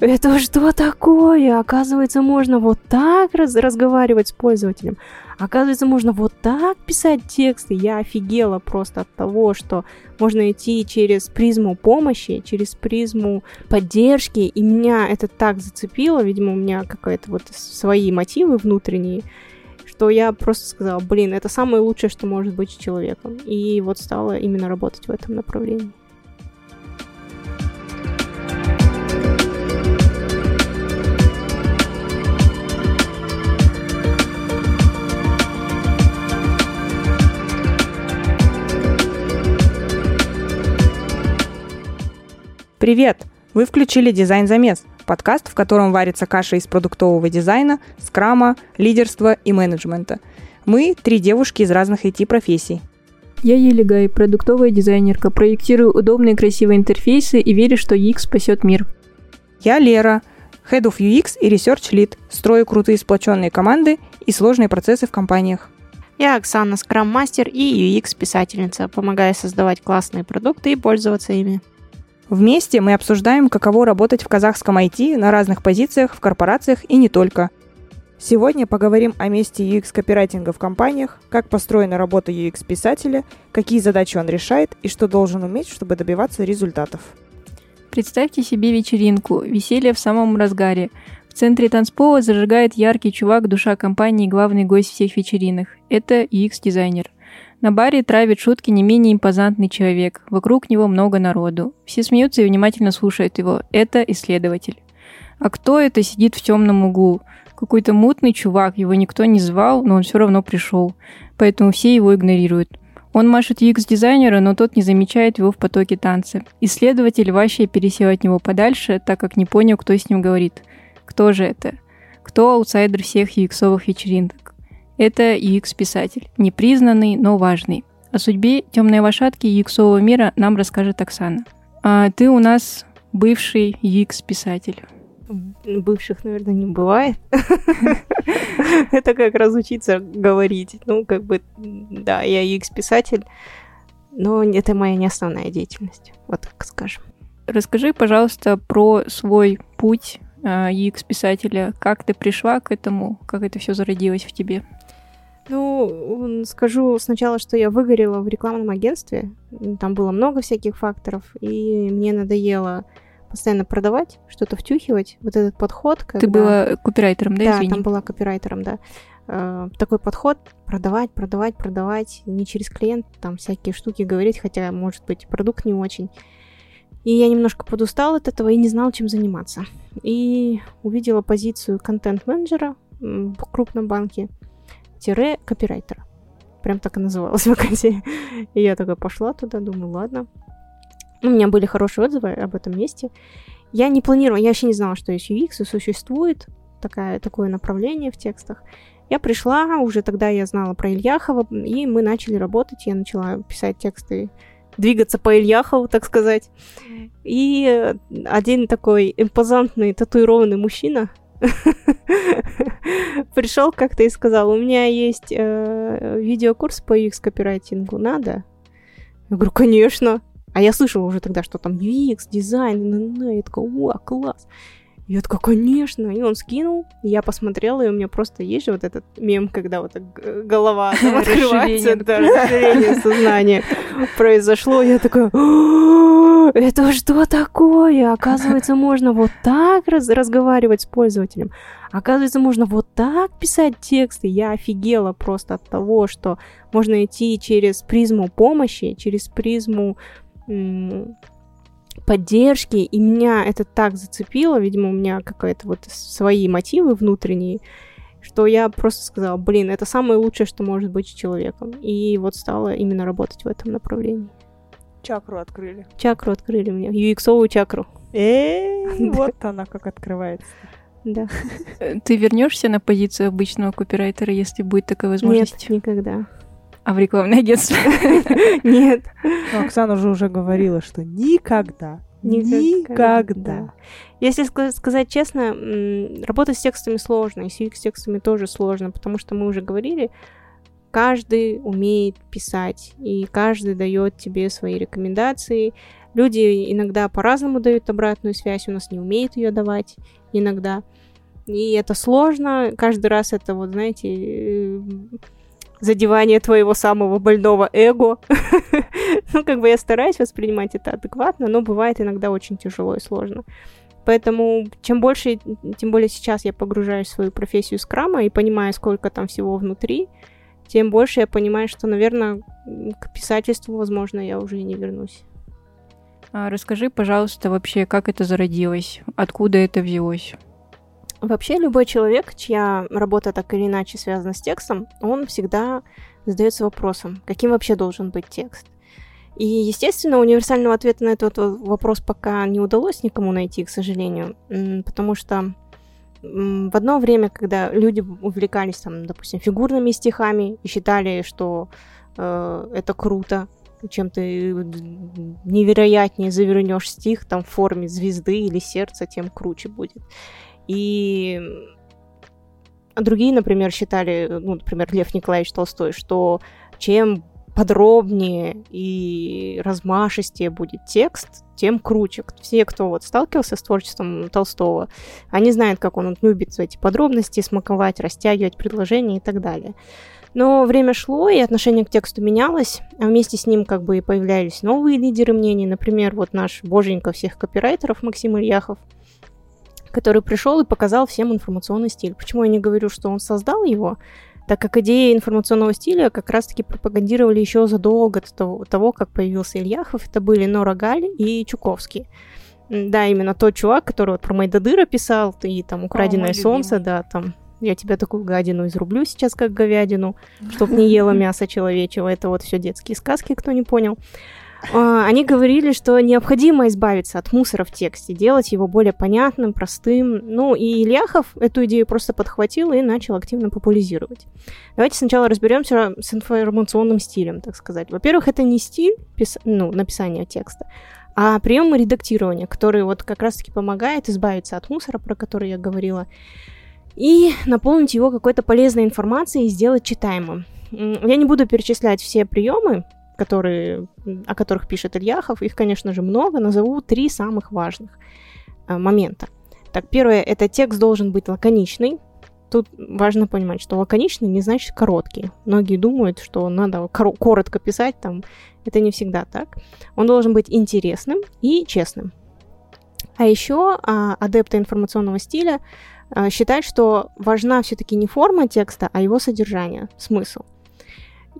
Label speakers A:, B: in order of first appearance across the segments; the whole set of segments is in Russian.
A: это что такое? Оказывается, можно вот так раз разговаривать с пользователем. Оказывается, можно вот так писать тексты. Я офигела просто от того, что можно идти через призму помощи, через призму поддержки. И меня это так зацепило. Видимо, у меня какие-то вот свои мотивы внутренние что я просто сказала, блин, это самое лучшее, что может быть с человеком. И вот стала именно работать в этом направлении.
B: Привет! Вы включили «Дизайн замес» – подкаст, в котором варится каша из продуктового дизайна, скрама, лидерства и менеджмента. Мы – три девушки из разных IT-профессий.
C: Я Елигай, продуктовая дизайнерка, проектирую удобные красивые интерфейсы и верю, что UX спасет мир.
B: Я Лера, Head of UX и Research Lead, строю крутые сплоченные команды и сложные процессы в компаниях.
A: Я Оксана, скрам-мастер и UX-писательница, помогая создавать классные продукты и пользоваться ими.
B: Вместе мы обсуждаем, каково работать в казахском IT на разных позициях в корпорациях и не только. Сегодня поговорим о месте UX-копирайтинга в компаниях, как построена работа UX-писателя, какие задачи он решает и что должен уметь, чтобы добиваться результатов.
C: Представьте себе вечеринку, веселье в самом разгаре. В центре танцпола зажигает яркий чувак, душа компании, главный гость всех вечеринок. Это UX-дизайнер – на баре травит шутки не менее импозантный человек. Вокруг него много народу. Все смеются и внимательно слушают его. Это исследователь. А кто это сидит в темном углу? Какой-то мутный чувак, его никто не звал, но он все равно пришел. Поэтому все его игнорируют. Он машет UX-дизайнера, но тот не замечает его в потоке танца. Исследователь вообще пересел от него подальше, так как не понял, кто с ним говорит. Кто же это? Кто аутсайдер всех UX-овых вечеринок? Это UX-писатель, непризнанный, но важный. О судьбе темной лошадки UX мира нам расскажет Оксана. А ты у нас бывший UX-писатель.
A: Бывших, наверное, не бывает. Это как разучиться говорить. Ну, как бы, да, я UX-писатель, но это моя не основная деятельность, вот так скажем.
C: Расскажи, пожалуйста, про свой путь UX-писателя. Как ты пришла к этому? Как это все зародилось в тебе?
A: Ну, скажу сначала, что я выгорела в рекламном агентстве. Там было много всяких факторов, и мне надоело постоянно продавать, что-то втюхивать. Вот этот подход.
C: Когда... Ты была копирайтером, да,
A: Да,
C: извини?
A: там была копирайтером, да. Э, такой подход продавать, продавать, продавать, не через клиент, там всякие штуки говорить, хотя, может быть, продукт не очень. И я немножко подустала от этого и не знала, чем заниматься. И увидела позицию контент-менеджера в крупном банке копирайтера. Прям так и называлась вакансия. И я такая пошла туда, думаю, ладно. У меня были хорошие отзывы об этом месте. Я не планировала, я вообще не знала, что есть UX, и существует такая, такое направление в текстах. Я пришла, уже тогда я знала про Ильяхова, и мы начали работать. Я начала писать тексты, двигаться по Ильяхову, так сказать. И один такой импозантный татуированный мужчина Пришел как-то и сказал, у меня есть э, видеокурс по UX копирайтингу, надо? Я говорю, конечно. А я слышала уже тогда, что там UX, дизайн, и я такая, о, класс. Я такая, конечно. И он скинул, я посмотрела, и у меня просто есть же вот этот мем, когда вот так голова там открывается, да, расширение сознания произошло. Я такая, это что такое? Оказывается, можно вот так раз разговаривать с пользователем. Оказывается, можно вот так писать тексты. Я офигела просто от того, что можно идти через призму помощи, через призму поддержки, и меня это так зацепило, видимо, у меня какие-то вот свои мотивы внутренние, что я просто сказала, блин, это самое лучшее, что может быть с человеком. И вот стала именно работать в этом направлении.
B: Чакру открыли.
A: Чакру открыли мне, UX-овую чакру.
B: Эй, вот она как открывается.
A: Да.
C: Ты вернешься на позицию обычного копирайтера, если будет такая возможность?
A: Нет, никогда.
C: А в рекламное агентство?
A: Нет.
B: Но Оксана же уже говорила, что никогда. Никогда.
A: Если сказать честно, работать с текстами сложно, и с UX-текстами тоже сложно, потому что мы уже говорили, каждый умеет писать, и каждый дает тебе свои рекомендации. Люди иногда по-разному дают обратную связь, у нас не умеют ее давать иногда. И это сложно. Каждый раз это, вот, знаете, э, задевание твоего самого больного эго. ну, как бы я стараюсь воспринимать это адекватно, но бывает иногда очень тяжело и сложно. Поэтому чем больше, тем более сейчас я погружаюсь в свою профессию скрама и понимаю, сколько там всего внутри, тем больше я понимаю, что, наверное, к писательству, возможно, я уже и не вернусь.
C: А расскажи, пожалуйста, вообще, как это зародилось, откуда это взялось?
A: Вообще любой человек, чья работа так или иначе связана с текстом, он всегда задается вопросом, каким вообще должен быть текст. И, естественно, универсального ответа на этот вопрос пока не удалось никому найти, к сожалению, потому что в одно время, когда люди увлекались, там, допустим, фигурными стихами и считали, что э, это круто, чем ты невероятнее завернешь стих там в форме звезды или сердца, тем круче будет. И другие, например, считали, ну, например, Лев Николаевич Толстой, что чем подробнее и размашистее будет текст, тем круче. Все, кто вот сталкивался с творчеством Толстого, они знают, как он любит эти подробности смаковать, растягивать предложения и так далее. Но время шло, и отношение к тексту менялось, а вместе с ним как бы и появлялись новые лидеры мнений. Например, вот наш боженька всех копирайтеров Максим Ильяхов – который пришел и показал всем информационный стиль. Почему я не говорю, что он создал его? Так как идеи информационного стиля как раз-таки пропагандировали еще задолго до того, как появился Ильяхов. Это были Нора Галь и Чуковский. Да, именно тот чувак, который вот про Майдадыра писал, и там «Украденное О, солнце», любимый. да, там я тебя такую гадину изрублю сейчас, как говядину, чтоб не ела мясо человечего. Это вот все детские сказки, кто не понял. А, они говорили, что необходимо избавиться от мусора в тексте, делать его более понятным, простым. Ну, и Ильяхов эту идею просто подхватил и начал активно популяризировать. Давайте сначала разберемся с информационным стилем, так сказать. Во-первых, это не стиль пис... ну, написания текста, а приемы редактирования, который вот как раз-таки помогает избавиться от мусора, про который я говорила, и наполнить его какой-то полезной информацией и сделать читаемым. Я не буду перечислять все приемы, которые, о которых пишет Ильяхов. Их, конечно же, много. Назову три самых важных э, момента. Так, первое, это текст должен быть лаконичный. Тут важно понимать, что лаконичный не значит короткий. Многие думают, что надо кор- коротко писать, там это не всегда так. Он должен быть интересным и честным. А еще а, адепты информационного стиля а, считают, что важна все-таки не форма текста, а его содержание, смысл.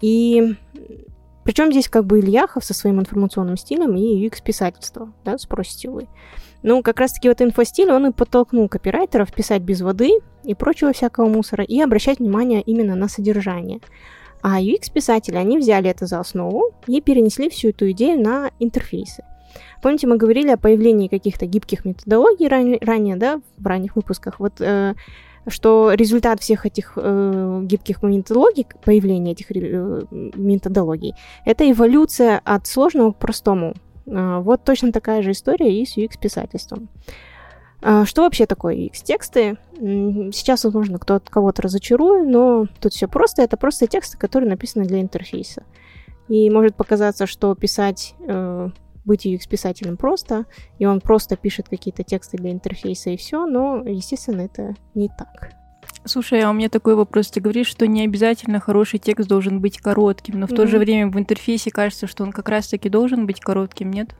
A: И причем здесь как бы Ильяхов со своим информационным стилем и UX-писательство, да, спросите вы. Ну, как раз-таки вот инфостиль, он и подтолкнул копирайтеров писать без воды и прочего всякого мусора и обращать внимание именно на содержание. А UX-писатели, они взяли это за основу и перенесли всю эту идею на интерфейсы. Помните, мы говорили о появлении каких-то гибких методологий ранее, ранее да, в ранних выпусках. Вот э, что результат всех этих э, гибких методологий, появления этих э, методологий, это эволюция от сложного к простому. Э, вот точно такая же история и с UX-писательством. Э, что вообще такое UX-тексты? Сейчас, возможно, кто-то кого-то разочарую, но тут все просто. Это просто тексты, которые написаны для интерфейса. И может показаться, что писать э, быть UX-писателем просто, и он просто пишет какие-то тексты для интерфейса и все, но, естественно, это не так.
C: Слушай, а у меня такой вопрос. Ты говоришь, что не обязательно хороший текст должен быть коротким, но в mm-hmm. то же время в интерфейсе кажется, что он как раз-таки должен быть коротким, нет?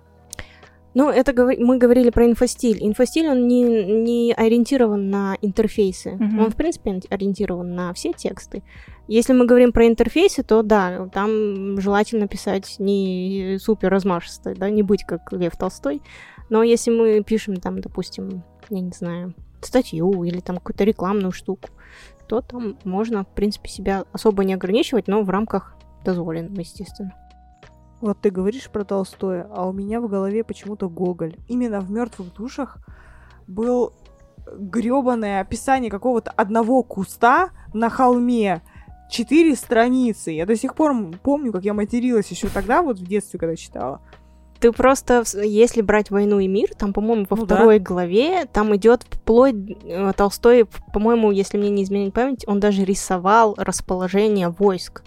A: Ну, это мы говорили про инфостиль. Инфостиль, он не, не ориентирован на интерфейсы. Mm-hmm. Он, в принципе, ориентирован на все тексты. Если мы говорим про интерфейсы, то да, там желательно писать не супер размашисто, да, не быть как Лев Толстой. Но если мы пишем там, допустим, я не знаю, статью или там какую-то рекламную штуку, то там можно, в принципе, себя особо не ограничивать, но в рамках дозволенного, естественно.
B: Вот ты говоришь про Толстое, а у меня в голове почему-то Гоголь. Именно в мертвых душах был гребаное описание какого-то одного куста на холме. Четыре страницы. Я до сих пор помню, как я материлась еще тогда, вот в детстве, когда читала.
A: Ты просто, если брать «Войну и мир», там, по-моему, во ну, второй да. главе, там идет вплоть э, Толстой, по-моему, если мне не изменить память, он даже рисовал расположение войск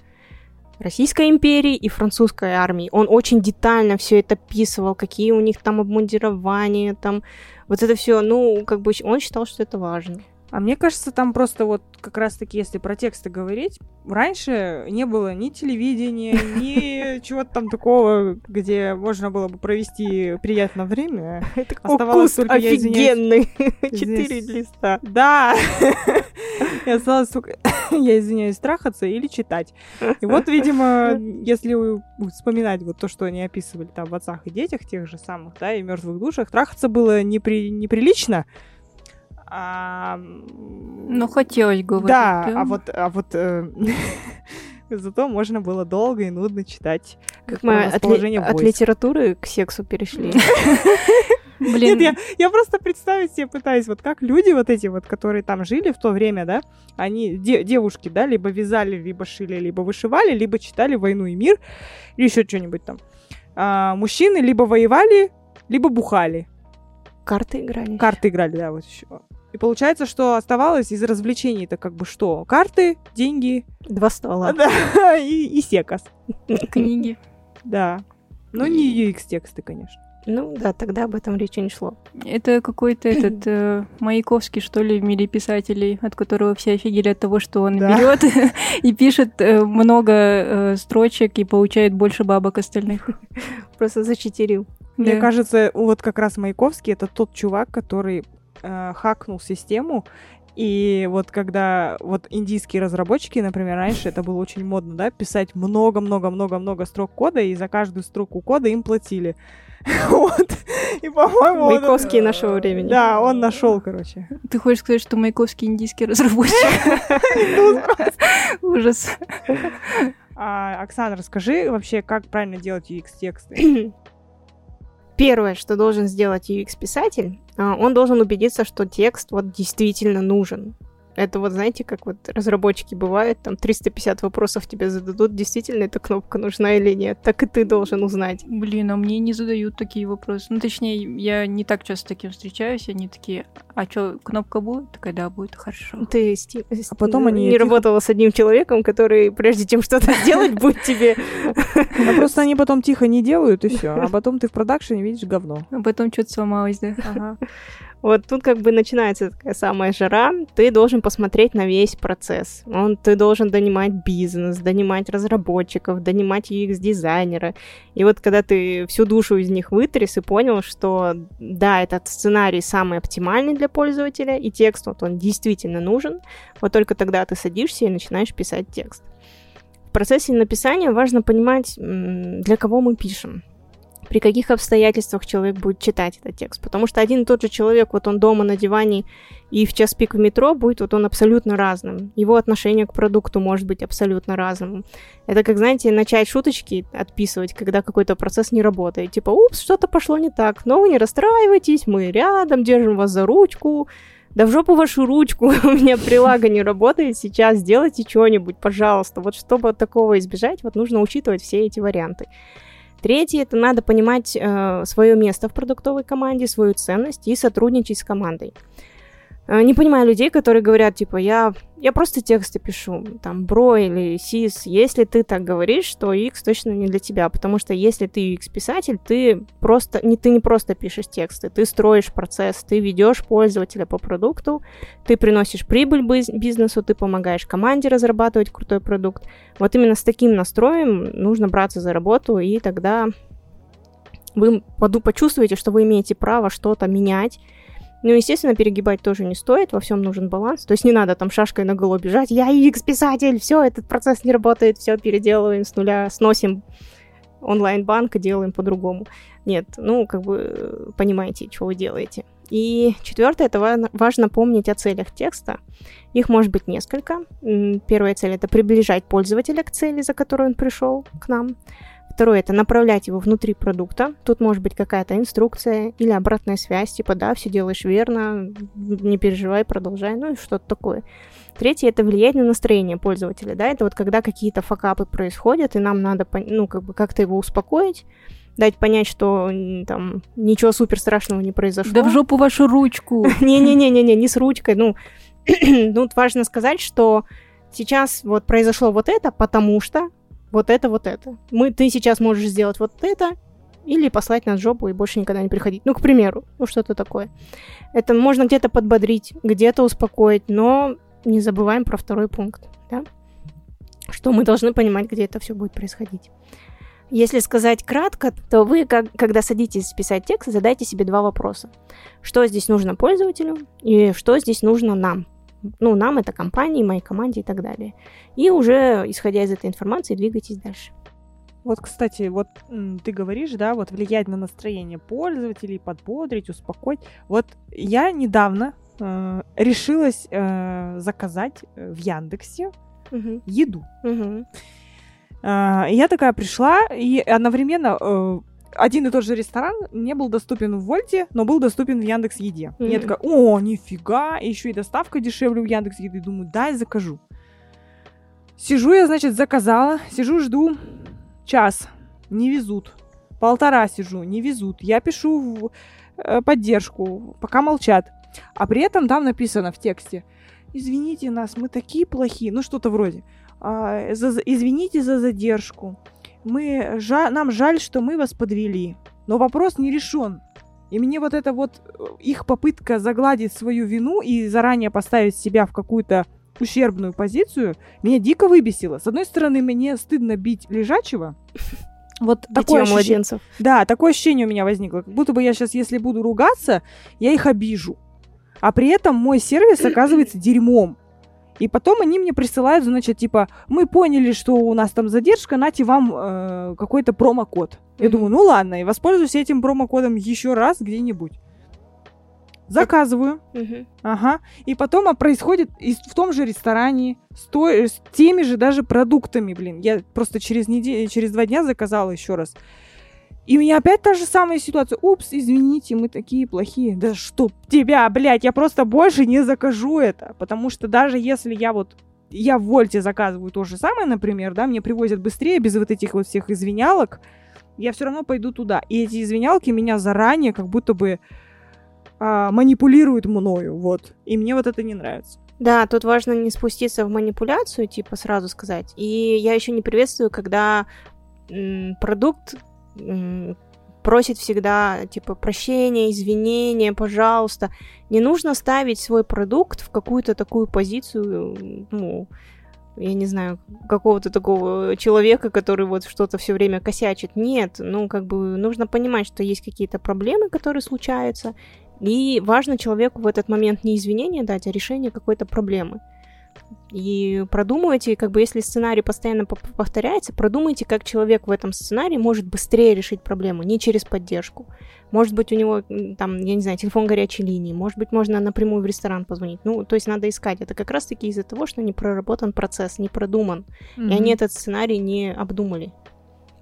A: Российской империи и французской армии. Он очень детально все это описывал, какие у них там обмундирования, там вот это все, ну, как бы он считал, что это важно.
B: А мне кажется, там просто вот как раз-таки, если про тексты говорить, раньше не было ни телевидения, ни чего-то там такого, где можно было бы провести приятное время.
A: Это Оставалось только, офигенный. Четыре листа.
B: Да. И осталось только, я извиняюсь, трахаться или читать. И вот, видимо, если вспоминать вот то, что они описывали там в отцах и детях, тех же самых, да, и мертвых душах, трахаться было непри... неприлично,
C: а... Ну, хотелось говорить.
B: Да, да, а вот, а вот э, зато можно было долго и нудно читать.
A: Как мы от, ли, от литературы к сексу перешли.
B: Блин. Нет, я, я просто представить себе пытаюсь, вот как люди вот эти вот, которые там жили в то время, да, они, де, девушки, да, либо вязали, либо шили, либо вышивали, либо читали «Войну и мир», или еще что-нибудь там. А, мужчины либо воевали, либо бухали.
A: Карты играли.
B: Карты играли, да, вот еще. И получается, что оставалось из развлечений это как бы что? Карты, деньги.
A: Два стола.
B: Да, и, и секас.
C: Книги.
B: Да. Но не UX-тексты, конечно.
A: Ну да, тогда об этом речи не шло.
C: Это какой-то этот э, Маяковский, что ли, в мире писателей, от которого все офигели от того, что он да. берет и пишет э, много э, строчек и получает больше бабок остальных.
A: Просто зачитерил.
B: Мне кажется, вот как раз Маяковский это тот чувак, который э, хакнул систему, и вот когда вот индийские разработчики, например, раньше это было очень модно, да, писать много-много-много-много строк кода, и за каждую строку кода им платили. Вот. И, по-моему...
A: Маяковский он... нашего времени.
B: Да, он нашел, короче.
C: Ты хочешь сказать, что Маяковский индийский разработчик? Ужас.
B: А, Оксана, расскажи вообще, как правильно делать UX-тексты?
A: Первое, что должен сделать UX-писатель, а, он должен убедиться, что текст вот действительно нужен. Это вот, знаете, как вот разработчики бывают, там 350 вопросов тебе зададут, действительно эта кнопка нужна или нет, так и ты должен узнать.
C: Блин, а мне не задают такие вопросы. Ну, точнее, я не так часто с таким встречаюсь, они такие, а что, кнопка будет? Такая, да, будет, хорошо.
A: Ты сти... а потом они не работала с одним человеком, который, прежде чем что-то сделать, будет тебе...
B: А просто они потом тихо не делают, и все. А потом ты в продакшене видишь говно.
C: А потом что-то сломалось, да.
A: Вот тут как бы начинается такая самая жара. Ты должен посмотреть на весь процесс. Он, ты должен донимать бизнес, донимать разработчиков, донимать UX-дизайнера. И вот когда ты всю душу из них вытряс и понял, что да, этот сценарий самый оптимальный для пользователя, и текст вот он действительно нужен, вот только тогда ты садишься и начинаешь писать текст. В процессе написания важно понимать, для кого мы пишем при каких обстоятельствах человек будет читать этот текст. Потому что один и тот же человек, вот он дома на диване и в час пик в метро будет вот он абсолютно разным. Его отношение к продукту может быть абсолютно разным. Это как, знаете, начать шуточки отписывать, когда какой-то процесс не работает. Типа, упс, что-то пошло не так. Но вы не расстраивайтесь, мы рядом, держим вас за ручку. Да в жопу вашу ручку, у меня прилага не работает сейчас, сделайте что-нибудь, пожалуйста. Вот чтобы такого избежать, вот нужно учитывать все эти варианты. Третье, это надо понимать э, свое место в продуктовой команде, свою ценность и сотрудничать с командой. Э, не понимаю людей, которые говорят, типа, я, я просто тексты пишу, там, бро или сис. Если ты так говоришь, то UX точно не для тебя, потому что если ты UX-писатель, ты просто, не, ты не просто пишешь тексты, ты строишь процесс, ты ведешь пользователя по продукту, ты приносишь прибыль бизнесу, ты помогаешь команде разрабатывать крутой продукт. Вот именно с таким настроем нужно браться за работу, и тогда вы почувствуете, что вы имеете право что-то менять, ну, естественно, перегибать тоже не стоит, во всем нужен баланс. То есть не надо там шашкой на голову бежать, я UX-писатель, все, этот процесс не работает, все переделываем с нуля, сносим онлайн-банк и делаем по-другому. Нет, ну, как бы понимаете, что вы делаете. И четвертое, это важно помнить о целях текста. Их может быть несколько. Первая цель — это приближать пользователя к цели, за которой он пришел к нам. Второе – это направлять его внутри продукта. Тут может быть какая-то инструкция или обратная связь, типа, да, все делаешь верно, не переживай, продолжай, ну и что-то такое. Третье – это влиять на настроение пользователя, да, это вот когда какие-то факапы происходят, и нам надо, ну, как бы как-то его успокоить, дать понять, что там ничего супер страшного не произошло.
C: Да в жопу вашу ручку!
A: Не-не-не-не, не с ручкой, ну, тут важно сказать, что сейчас вот произошло вот это, потому что вот это, вот это. Мы, ты сейчас можешь сделать вот это, или послать на жопу и больше никогда не приходить. Ну, к примеру, ну что-то такое. Это можно где-то подбодрить, где-то успокоить, но не забываем про второй пункт, да? Что мы должны понимать, где это все будет происходить. Если сказать кратко, то вы, как, когда садитесь писать текст, задайте себе два вопроса. Что здесь нужно пользователю и что здесь нужно нам. Ну, нам это компании, моей команде и так далее. И уже, исходя из этой информации, двигайтесь дальше.
B: Вот, кстати, вот ты говоришь, да, вот влиять на настроение пользователей, подбодрить, успокоить. Вот я недавно э, решилась э, заказать э, в Яндексе угу. еду. Угу. Э, я такая пришла, и одновременно э, один и тот же ресторан не был доступен в Вольте, но был доступен в Яндекс Еде. Mm-hmm. Я такая, о, нифига, еще и доставка дешевле в Яндекс Еды. Думаю, дай закажу. Сижу я, значит, заказала, сижу, жду, час, не везут. Полтора сижу, не везут. Я пишу в э, поддержку, пока молчат. А при этом там написано в тексте, извините нас, мы такие плохие, ну что-то вроде, а, за, извините за задержку, мы, жа, нам жаль, что мы вас подвели, но вопрос не решен. И мне вот эта вот э, их попытка загладить свою вину и заранее поставить себя в какую-то ущербную позицию, меня дико выбесило. С одной стороны, мне стыдно бить лежачего. Вот такое ощущение, младенцев. Да, такое ощущение у меня возникло. Как будто бы я сейчас, если буду ругаться, я их обижу. А при этом мой сервис оказывается дерьмом. И потом они мне присылают, значит, типа, мы поняли, что у нас там задержка, нате вам э, какой-то промокод. Я думаю, ну ладно, и воспользуюсь этим промокодом еще раз где-нибудь. Заказываю. Угу. Ага. И потом а, происходит и в том же ресторане с, той, с теми же даже продуктами, блин. Я просто через неделю, через два дня заказала еще раз. И у меня опять та же самая ситуация. Упс, извините, мы такие плохие. Да что тебя, блядь, я просто больше не закажу это. Потому что даже если я вот я в Вольте заказываю то же самое, например, да, мне привозят быстрее без вот этих вот всех извинялок, я все равно пойду туда. И эти извинялки меня заранее как будто бы а, манипулируют мною, вот. И мне вот это не нравится.
A: Да, тут важно не спуститься в манипуляцию, типа сразу сказать. И я еще не приветствую, когда м, продукт просит всегда типа прощения, извинения, пожалуйста. Не нужно ставить свой продукт в какую-то такую позицию, ну, я не знаю, какого-то такого человека, который вот что-то все время косячит. Нет, ну, как бы нужно понимать, что есть какие-то проблемы, которые случаются, и важно человеку в этот момент не извинения дать, а решение какой-то проблемы. И продумывайте, как бы если сценарий постоянно повторяется, продумайте, как человек в этом сценарии может быстрее решить проблему, не через поддержку. Может быть, у него там, я не знаю, телефон горячей линии, может быть, можно напрямую в ресторан позвонить. Ну, то есть надо искать. Это как раз-таки из-за того, что не проработан процесс, не продуман. Mm-hmm. И они этот сценарий не обдумали.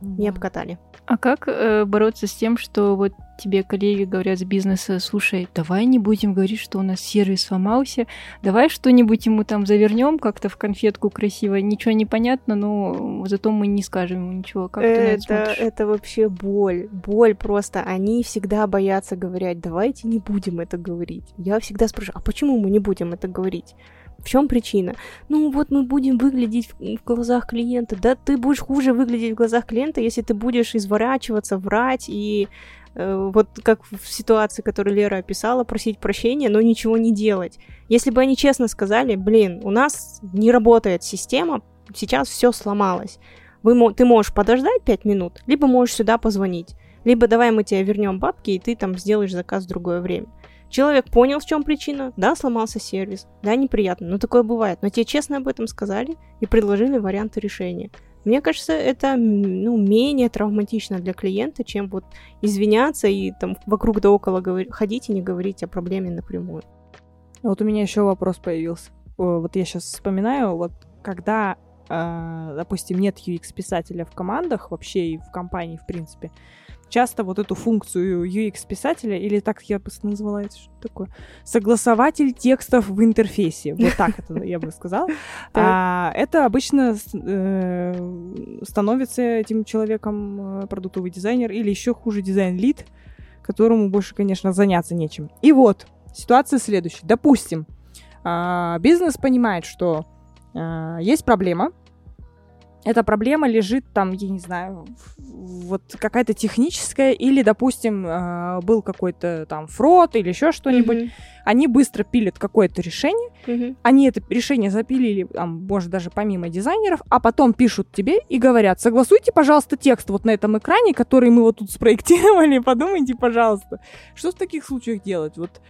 A: Не обкатали.
C: А как э, бороться с тем, что вот тебе коллеги говорят с бизнеса, слушай, давай не будем говорить, что у нас сервис сломался, давай что-нибудь ему там завернем как-то в конфетку красиво, ничего не понятно, но зато мы не скажем ему ничего. Как
A: это, ты это вообще боль, боль просто. Они всегда боятся говорить, давайте не будем это говорить. Я всегда спрашиваю, а почему мы не будем это говорить? В чем причина? Ну вот мы будем выглядеть в, в глазах клиента. Да ты будешь хуже выглядеть в глазах клиента, если ты будешь изворачиваться, врать и э, вот как в ситуации, которую Лера описала, просить прощения, но ничего не делать. Если бы они честно сказали, блин, у нас не работает система, сейчас все сломалось. Вы, ты можешь подождать 5 минут, либо можешь сюда позвонить, либо давай мы тебе вернем бабки, и ты там сделаешь заказ в другое время. Человек понял, в чем причина, да, сломался сервис, да, неприятно, но такое бывает. Но тебе честно об этом сказали и предложили варианты решения. Мне кажется, это ну, менее травматично для клиента, чем вот извиняться и там вокруг да около говор- ходить и не говорить о проблеме напрямую.
B: Вот у меня еще вопрос появился. Вот я сейчас вспоминаю, вот когда, э, допустим, нет UX-писателя в командах вообще и в компании, в принципе, часто вот эту функцию UX-писателя, или так я бы назвала это, что такое, согласователь текстов в интерфейсе, вот так это я бы сказала, а, это обычно э, становится этим человеком э, продуктовый дизайнер или еще хуже дизайн-лид, которому больше, конечно, заняться нечем. И вот, ситуация следующая. Допустим, а, бизнес понимает, что а, есть проблема, эта проблема лежит там, я не знаю, вот какая-то техническая, или, допустим, э, был какой-то там фрод или еще что-нибудь, mm-hmm. они быстро пилят какое-то решение, mm-hmm. они это решение запилили, там, может, даже помимо дизайнеров, а потом пишут тебе и говорят, согласуйте, пожалуйста, текст вот на этом экране, который мы вот тут спроектировали, подумайте, пожалуйста. Что в таких случаях делать? Вот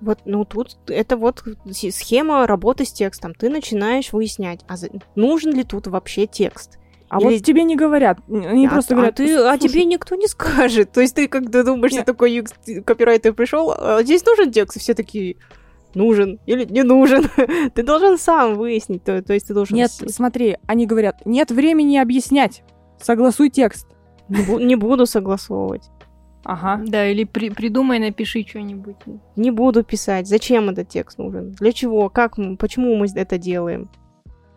A: вот, ну тут это вот схема работы с текстом. Ты начинаешь выяснять, а нужен ли тут вообще текст.
B: А Или... вот тебе не говорят, они а, просто говорят,
A: а, ты, а тебе никто не скажет. То есть ты когда думаешь, Нет. что такой копирайтер пришел, а здесь нужен текст, и все такие, нужен или не нужен. ты должен сам выяснить, то, то есть ты должен...
B: Нет, смотри, они говорят, нет времени объяснять, согласуй текст.
A: Не, бу- не буду согласовывать.
C: Ага. Да, или при, придумай, напиши что-нибудь.
A: Не буду писать. Зачем этот текст нужен? Для чего? Как? Почему мы это делаем?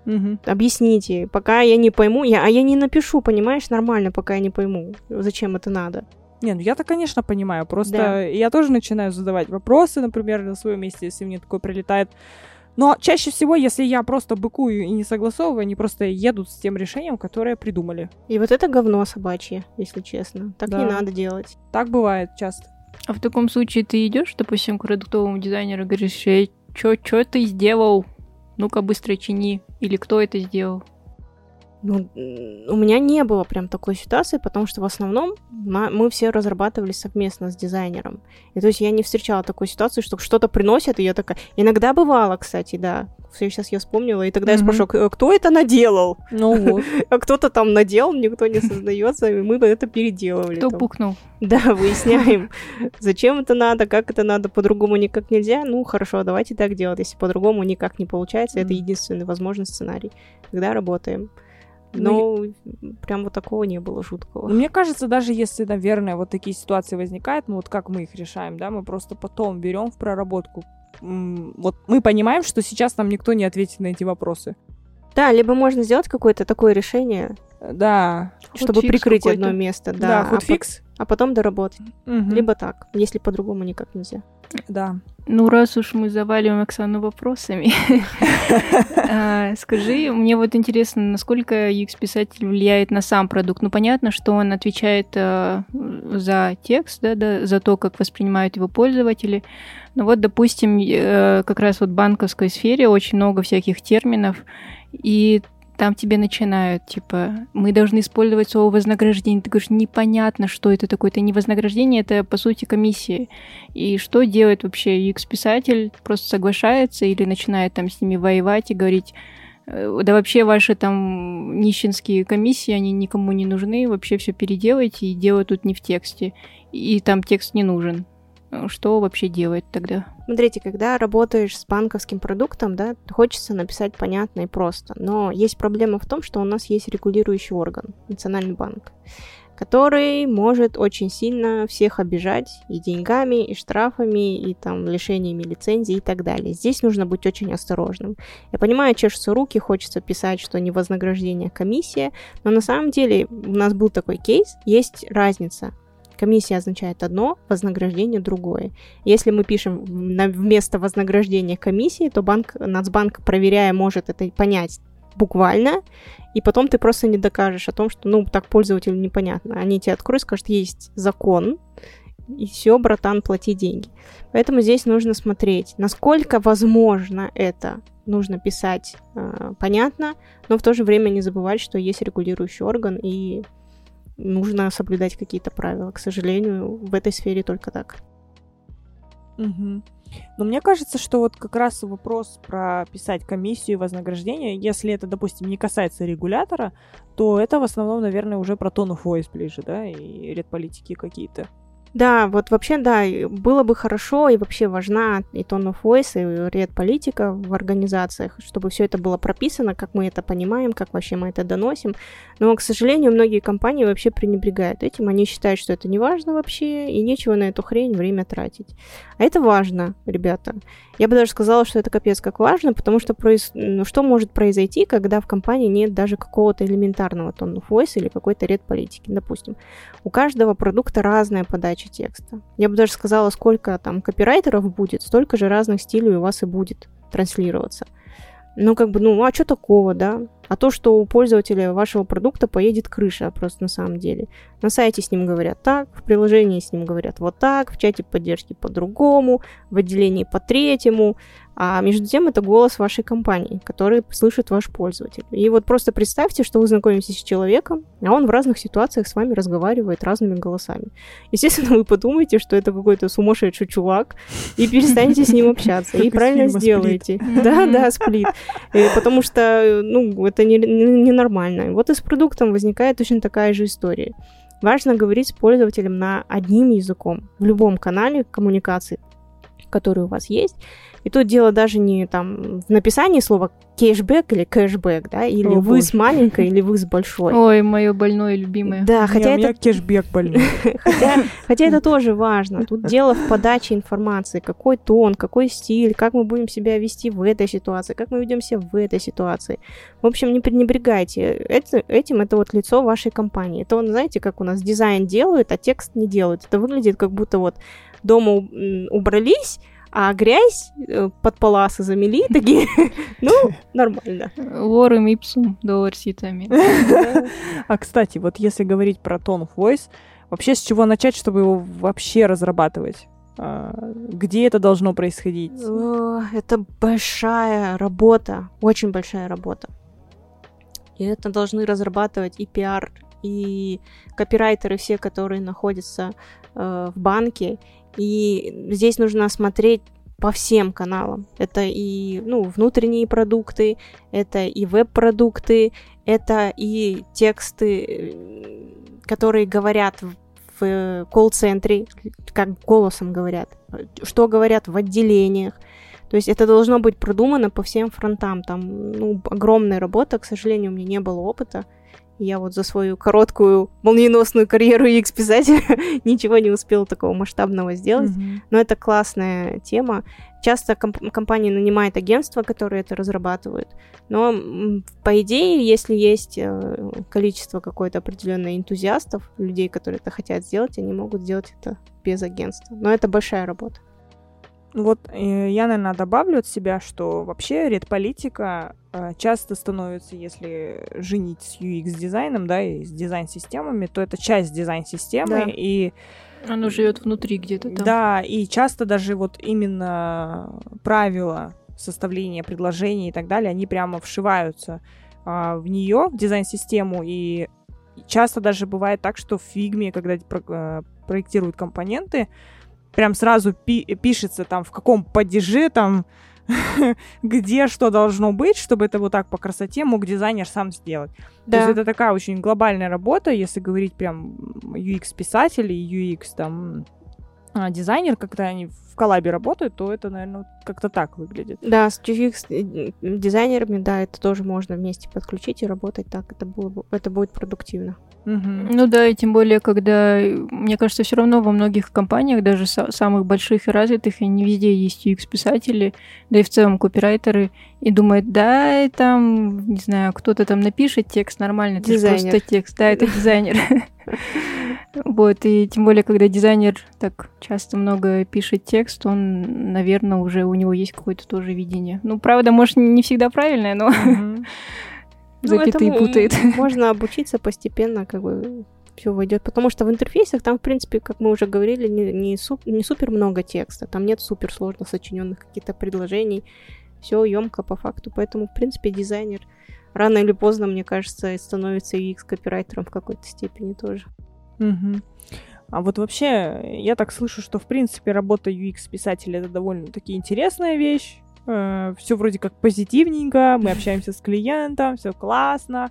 A: Угу. Объясните. Пока я не пойму, я, а я не напишу, понимаешь, нормально, пока я не пойму, зачем это надо.
B: Не, ну я-то, конечно, понимаю. Просто да. я тоже начинаю задавать вопросы, например, на своем месте, если мне такое прилетает. Но чаще всего, если я просто быкую и не согласовываю, они просто едут с тем решением, которое придумали.
A: И вот это говно собачье, если честно. Так да. не надо делать.
B: Так бывает часто.
C: А в таком случае ты идешь, допустим, к продуктовому дизайнеру и говоришь, эй, чё, чё ты сделал? Ну-ка быстро чини. Или кто это сделал?
A: Ну, у меня не было прям такой ситуации, потому что в основном мы все разрабатывали совместно с дизайнером. И то есть я не встречала такой ситуации, что что-то приносят, и я такая... Иногда бывало, кстати, да. Сейчас я вспомнила, и тогда mm-hmm. я спрашиваю, кто это наделал?
B: Ну вот.
A: а кто-то там наделал, никто не создается, и мы бы это переделывали.
C: Кто пукнул?
A: Да, выясняем, зачем это надо, как это надо, по-другому никак нельзя. Ну, хорошо, давайте так делать. Если по-другому никак не получается, это единственный возможный сценарий. Тогда работаем. Но ну, прям вот такого не было жуткого.
B: Мне кажется, даже если, наверное, вот такие ситуации возникают, ну вот как мы их решаем, да, мы просто потом берем в проработку. Вот мы понимаем, что сейчас нам никто не ответит на эти вопросы.
A: Да, либо можно сделать какое-то такое решение.
B: Да.
A: Чтобы прикрыть одно место, да.
B: Да, худфикс.
A: А, по- а потом доработать. Угу. Либо так, если по-другому никак нельзя.
B: Да.
C: Ну, раз уж мы заваливаем Оксану вопросами, а, скажи, мне вот интересно, насколько UX-писатель влияет на сам продукт. Ну, понятно, что он отвечает а, за текст, да, за то, как воспринимают его пользователи. Но вот, допустим, э, как раз вот в банковской сфере очень много всяких терминов, и там тебе начинают, типа, мы должны использовать слово вознаграждение. Ты говоришь, непонятно, что это такое. Это не вознаграждение, это, по сути, комиссия. И что делает вообще UX-писатель? Просто соглашается или начинает там с ними воевать и говорить, «Э, да вообще ваши там нищенские комиссии, они никому не нужны, вообще все переделайте, и дело тут не в тексте. И там текст не нужен. Что вообще делать тогда?
A: Смотрите, когда работаешь с банковским продуктом, да, хочется написать понятно и просто. Но есть проблема в том, что у нас есть регулирующий орган, Национальный банк, который может очень сильно всех обижать и деньгами, и штрафами, и там лишениями лицензии и так далее. Здесь нужно быть очень осторожным. Я понимаю, чешутся руки, хочется писать, что не вознаграждение, а комиссия, но на самом деле у нас был такой кейс, есть разница Комиссия означает одно, вознаграждение другое. Если мы пишем вместо вознаграждения комиссии, то банк, Нацбанк, проверяя, может это понять буквально, и потом ты просто не докажешь о том, что, ну, так пользователю непонятно. Они тебе откроют, скажут, есть закон, и все, братан, плати деньги. Поэтому здесь нужно смотреть, насколько возможно это нужно писать э, понятно, но в то же время не забывать, что есть регулирующий орган, и нужно соблюдать какие-то правила. К сожалению, в этой сфере только так.
B: Угу. Но мне кажется, что вот как раз вопрос про писать комиссию и вознаграждение, если это, допустим, не касается регулятора, то это в основном, наверное, уже про tone of voice ближе, да, и редполитики какие-то.
A: Да, вот вообще, да, было бы хорошо и вообще важна и tone of voice, и ред политика в организациях, чтобы все это было прописано, как мы это понимаем, как вообще мы это доносим. Но, к сожалению, многие компании вообще пренебрегают этим, они считают, что это не важно вообще, и нечего на эту хрень время тратить. А это важно, ребята. Я бы даже сказала, что это капец как важно, потому что произ... ну, что может произойти, когда в компании нет даже какого-то элементарного tone of voice или какой-то ред политики. Допустим, у каждого продукта разная подача подачи текста. Я бы даже сказала, сколько там копирайтеров будет, столько же разных стилей у вас и будет транслироваться. Ну, как бы, ну, а что такого, да? А то, что у пользователя вашего продукта поедет крыша просто на самом деле. На сайте с ним говорят так, в приложении с ним говорят вот так, в чате поддержки по-другому, в отделении по третьему, а между тем это голос вашей компании, который слышит ваш пользователь. И вот просто представьте, что вы знакомитесь с человеком, а он в разных ситуациях с вами разговаривает разными голосами. Естественно, вы подумаете, что это какой-то сумасшедший чувак, и перестанете с ним общаться. И правильно сделаете. Да, да, сплит. Потому что, ну, это ненормально. Вот и с продуктом возникает точно такая же история. Важно говорить с пользователем на одним языком в любом канале коммуникации, который у вас есть, и тут дело даже не там в написании слова кэшбэк или кэшбэк, да, или О, вы боже. с маленькой, или вы с большой.
C: Ой, мое больное любимое.
A: Да, хотя
B: не,
A: это...
B: У меня кэшбэк больной.
A: хотя, хотя это тоже важно. Тут дело в подаче информации, какой тон, какой стиль, как мы будем себя вести в этой ситуации, как мы ведем себя в этой ситуации. В общем, не пренебрегайте это, этим, это вот лицо вашей компании. Это, знаете, как у нас дизайн делают, а текст не делают. Это выглядит как будто вот дома убрались, а грязь э, под паласы замели такие, ну, нормально.
C: Лорем ипсум доллар ситами.
B: А, кстати, вот если говорить про tone of voice, вообще с чего начать, чтобы его вообще разрабатывать? А, где это должно происходить?
A: Это большая работа, очень большая работа. И это должны разрабатывать и пиар, и копирайтеры все, которые находятся э, в банке, и здесь нужно смотреть по всем каналам. Это и ну, внутренние продукты, это и веб-продукты, это и тексты, э, которые говорят в колл-центре, как голосом говорят, что говорят в отделениях. То есть это должно быть продумано по всем фронтам. Там ну, огромная работа, к сожалению, у меня не было опыта. Я вот за свою короткую молниеносную карьеру UX-писателя ничего не успела такого масштабного сделать. Mm-hmm. Но это классная тема. Часто комп- компания нанимает агентства, которые это разрабатывают. Но, по идее, если есть э, количество какое-то определенное энтузиастов, людей, которые это хотят сделать, они могут сделать это без агентства. Но это большая работа.
B: Вот э, я, наверное, добавлю от себя, что вообще редполитика часто становится, если женить с UX-дизайном, да, и с дизайн-системами, то это часть дизайн-системы, да. и...
C: Оно живет внутри где-то там.
B: Да, и часто даже вот именно правила составления предложений и так далее, они прямо вшиваются а, в нее, в дизайн-систему, и часто даже бывает так, что в фигме, когда про- э, проектируют компоненты, прям сразу пи- пишется там, в каком падеже там, где что должно быть, чтобы это вот так по красоте мог дизайнер сам сделать. Да. То есть это такая очень глобальная работа, если говорить прям UX-писатель и UX там а, дизайнер, когда они в коллабе работают, то это, наверное, как-то так выглядит.
A: Да, с UX э, дизайнерами, да, это тоже можно вместе подключить и работать так. Это, было, бы, это будет продуктивно.
C: Угу. Ну да, и тем более, когда, мне кажется, все равно во многих компаниях, даже самых больших и развитых, и не везде есть UX-писатели, да и в целом копирайтеры, и думают, да, там, не знаю, кто-то там напишет текст нормально, это просто текст, да, это дизайнер. Вот, и тем более, когда дизайнер так часто много пишет текст, он, наверное, уже у него есть какое-то тоже видение. Ну, правда, может, не всегда правильное, но запятые ну, путает.
A: Можно обучиться постепенно, как бы все войдет. Потому что в интерфейсах там, в принципе, как мы уже говорили, не, не, суп, не супер много текста. Там нет супер сложно сочиненных каких-то предложений. Все емко по факту. Поэтому, в принципе, дизайнер рано или поздно, мне кажется, становится UX-копирайтером в какой-то степени тоже.
B: Угу. А вот вообще, я так слышу, что, в принципе, работа UX-писателя — это довольно-таки интересная вещь. Э, все вроде как позитивненько, мы общаемся с клиентом, все классно.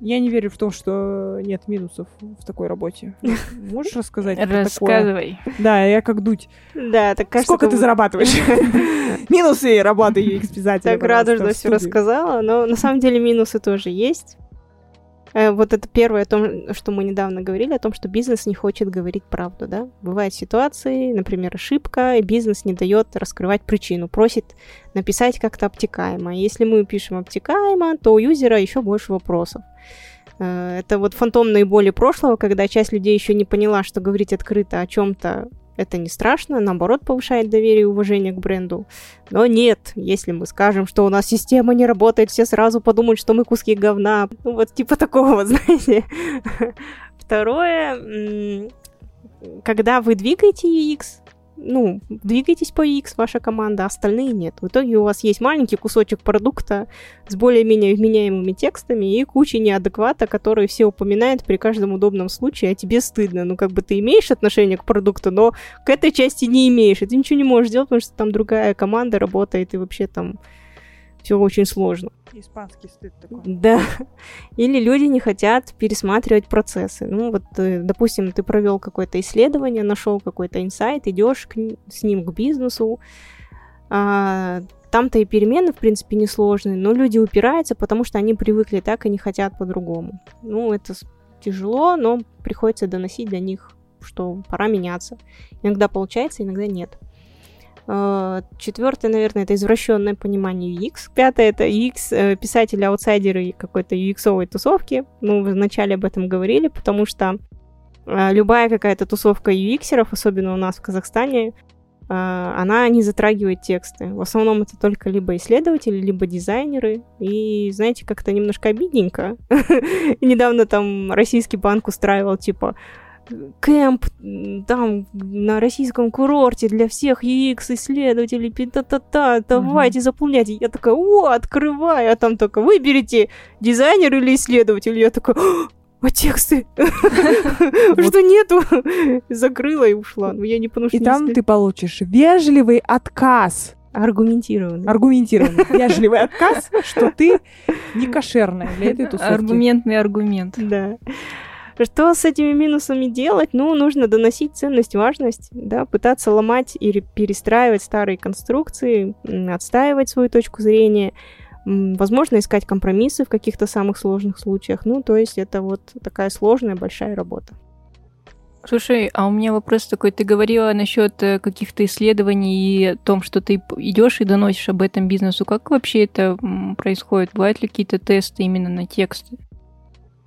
B: Я не верю в том, что нет минусов в такой работе. Можешь рассказать?
C: Рассказывай.
B: Да, я как дуть.
A: Да, так кажется...
B: Сколько ты зарабатываешь? Минусы работы UX-писателя.
A: Так радужно все рассказала, но на самом деле минусы тоже есть. Э, вот это первое, о том, что мы недавно говорили, о том, что бизнес не хочет говорить правду, да. Бывают ситуации, например, ошибка, и бизнес не дает раскрывать причину, просит написать как-то обтекаемо. Если мы пишем обтекаемо, то у юзера еще больше вопросов. Э, это вот фантомные боли прошлого, когда часть людей еще не поняла, что говорить открыто о чем-то это не страшно, наоборот, повышает доверие и уважение к бренду. Но нет, если мы скажем, что у нас система не работает, все сразу подумают, что мы куски говна. Ну, вот типа такого, знаете. Второе, когда вы двигаете UX, ну, двигайтесь по UX, ваша команда, а остальные нет. В итоге у вас есть маленький кусочек продукта с более-менее вменяемыми текстами и куча неадеквата, которые все упоминают при каждом удобном случае, а тебе стыдно. Ну, как бы ты имеешь отношение к продукту, но к этой части не имеешь, и ты ничего не можешь делать, потому что там другая команда работает, и вообще там все очень сложно.
B: Испанский стыд такой.
A: Да. Или люди не хотят пересматривать процессы. Ну, вот, э, допустим, ты провел какое-то исследование, нашел какой-то инсайт, идешь к, с ним к бизнесу. А, там-то и перемены, в принципе, несложные, но люди упираются, потому что они привыкли так и не хотят по-другому. Ну, это тяжело, но приходится доносить до них, что пора меняться. Иногда получается, иногда нет. Э, Четвертое, наверное, это извращенное понимание UX. Пятое это UX э, писатели-аутсайдеры какой-то UX-овой тусовки. Ну, вы вначале об этом говорили, потому что э, любая какая-то тусовка UX-еров, особенно у нас в Казахстане, она не затрагивает тексты. В основном это только либо исследователи, либо дизайнеры. И, знаете, как-то немножко обидненько. Недавно там российский банк устраивал, типа, кемп там на российском курорте для всех UX-исследователей, та-та-та, давайте угу. заполняйте. Я такая, о, открываю, а там только выберите дизайнер или исследователь. Я такая, а тексты? Что нету? Закрыла и ушла. Но я не потому
B: что... И там ты получишь вежливый отказ.
A: Аргументированный.
B: Аргументированный. Вежливый отказ, что ты не кошерная для этой тусовки.
C: Аргументный аргумент.
A: Да. Что с этими минусами делать? Ну, нужно доносить ценность, важность, да, пытаться ломать или перестраивать старые конструкции, отстаивать свою точку зрения, возможно, искать компромиссы в каких-то самых сложных случаях. Ну, то есть это вот такая сложная, большая работа.
C: Слушай, а у меня вопрос такой. Ты говорила насчет э, каких-то исследований и о том, что ты идешь и доносишь об этом бизнесу. Как вообще это происходит? Бывают ли какие-то тесты именно на тексты?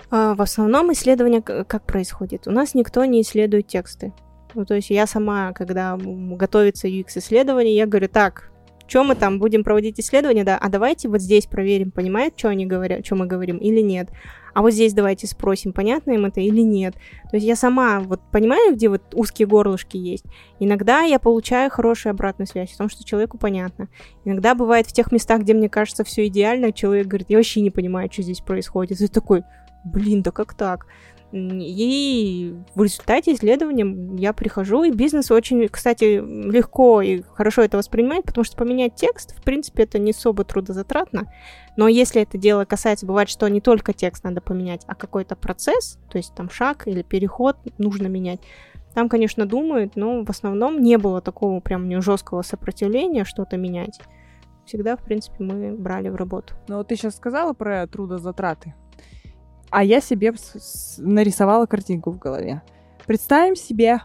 A: А, в основном исследование как происходит? У нас никто не исследует тексты. Ну, то есть я сама, когда готовится UX-исследование, я говорю, так, что мы там будем проводить исследование, да, а давайте вот здесь проверим, понимают, что они говорят, что мы говорим или нет. А вот здесь давайте спросим, понятно им это или нет. То есть я сама вот понимаю, где вот узкие горлышки есть. Иногда я получаю хорошую обратную связь, потому что человеку понятно. Иногда бывает в тех местах, где мне кажется все идеально, человек говорит, я вообще не понимаю, что здесь происходит. И такой, блин, да как так? И в результате исследования я прихожу, и бизнес очень, кстати, легко и хорошо это воспринимает, потому что поменять текст, в принципе, это не особо трудозатратно. Но если это дело касается, бывает, что не только текст надо поменять, а какой-то процесс, то есть там шаг или переход нужно менять, там, конечно, думают, но в основном не было такого прям не жесткого сопротивления что-то менять. Всегда, в принципе, мы брали в работу.
B: Ну вот ты сейчас сказала про трудозатраты. А я себе нарисовала картинку в голове. Представим себе,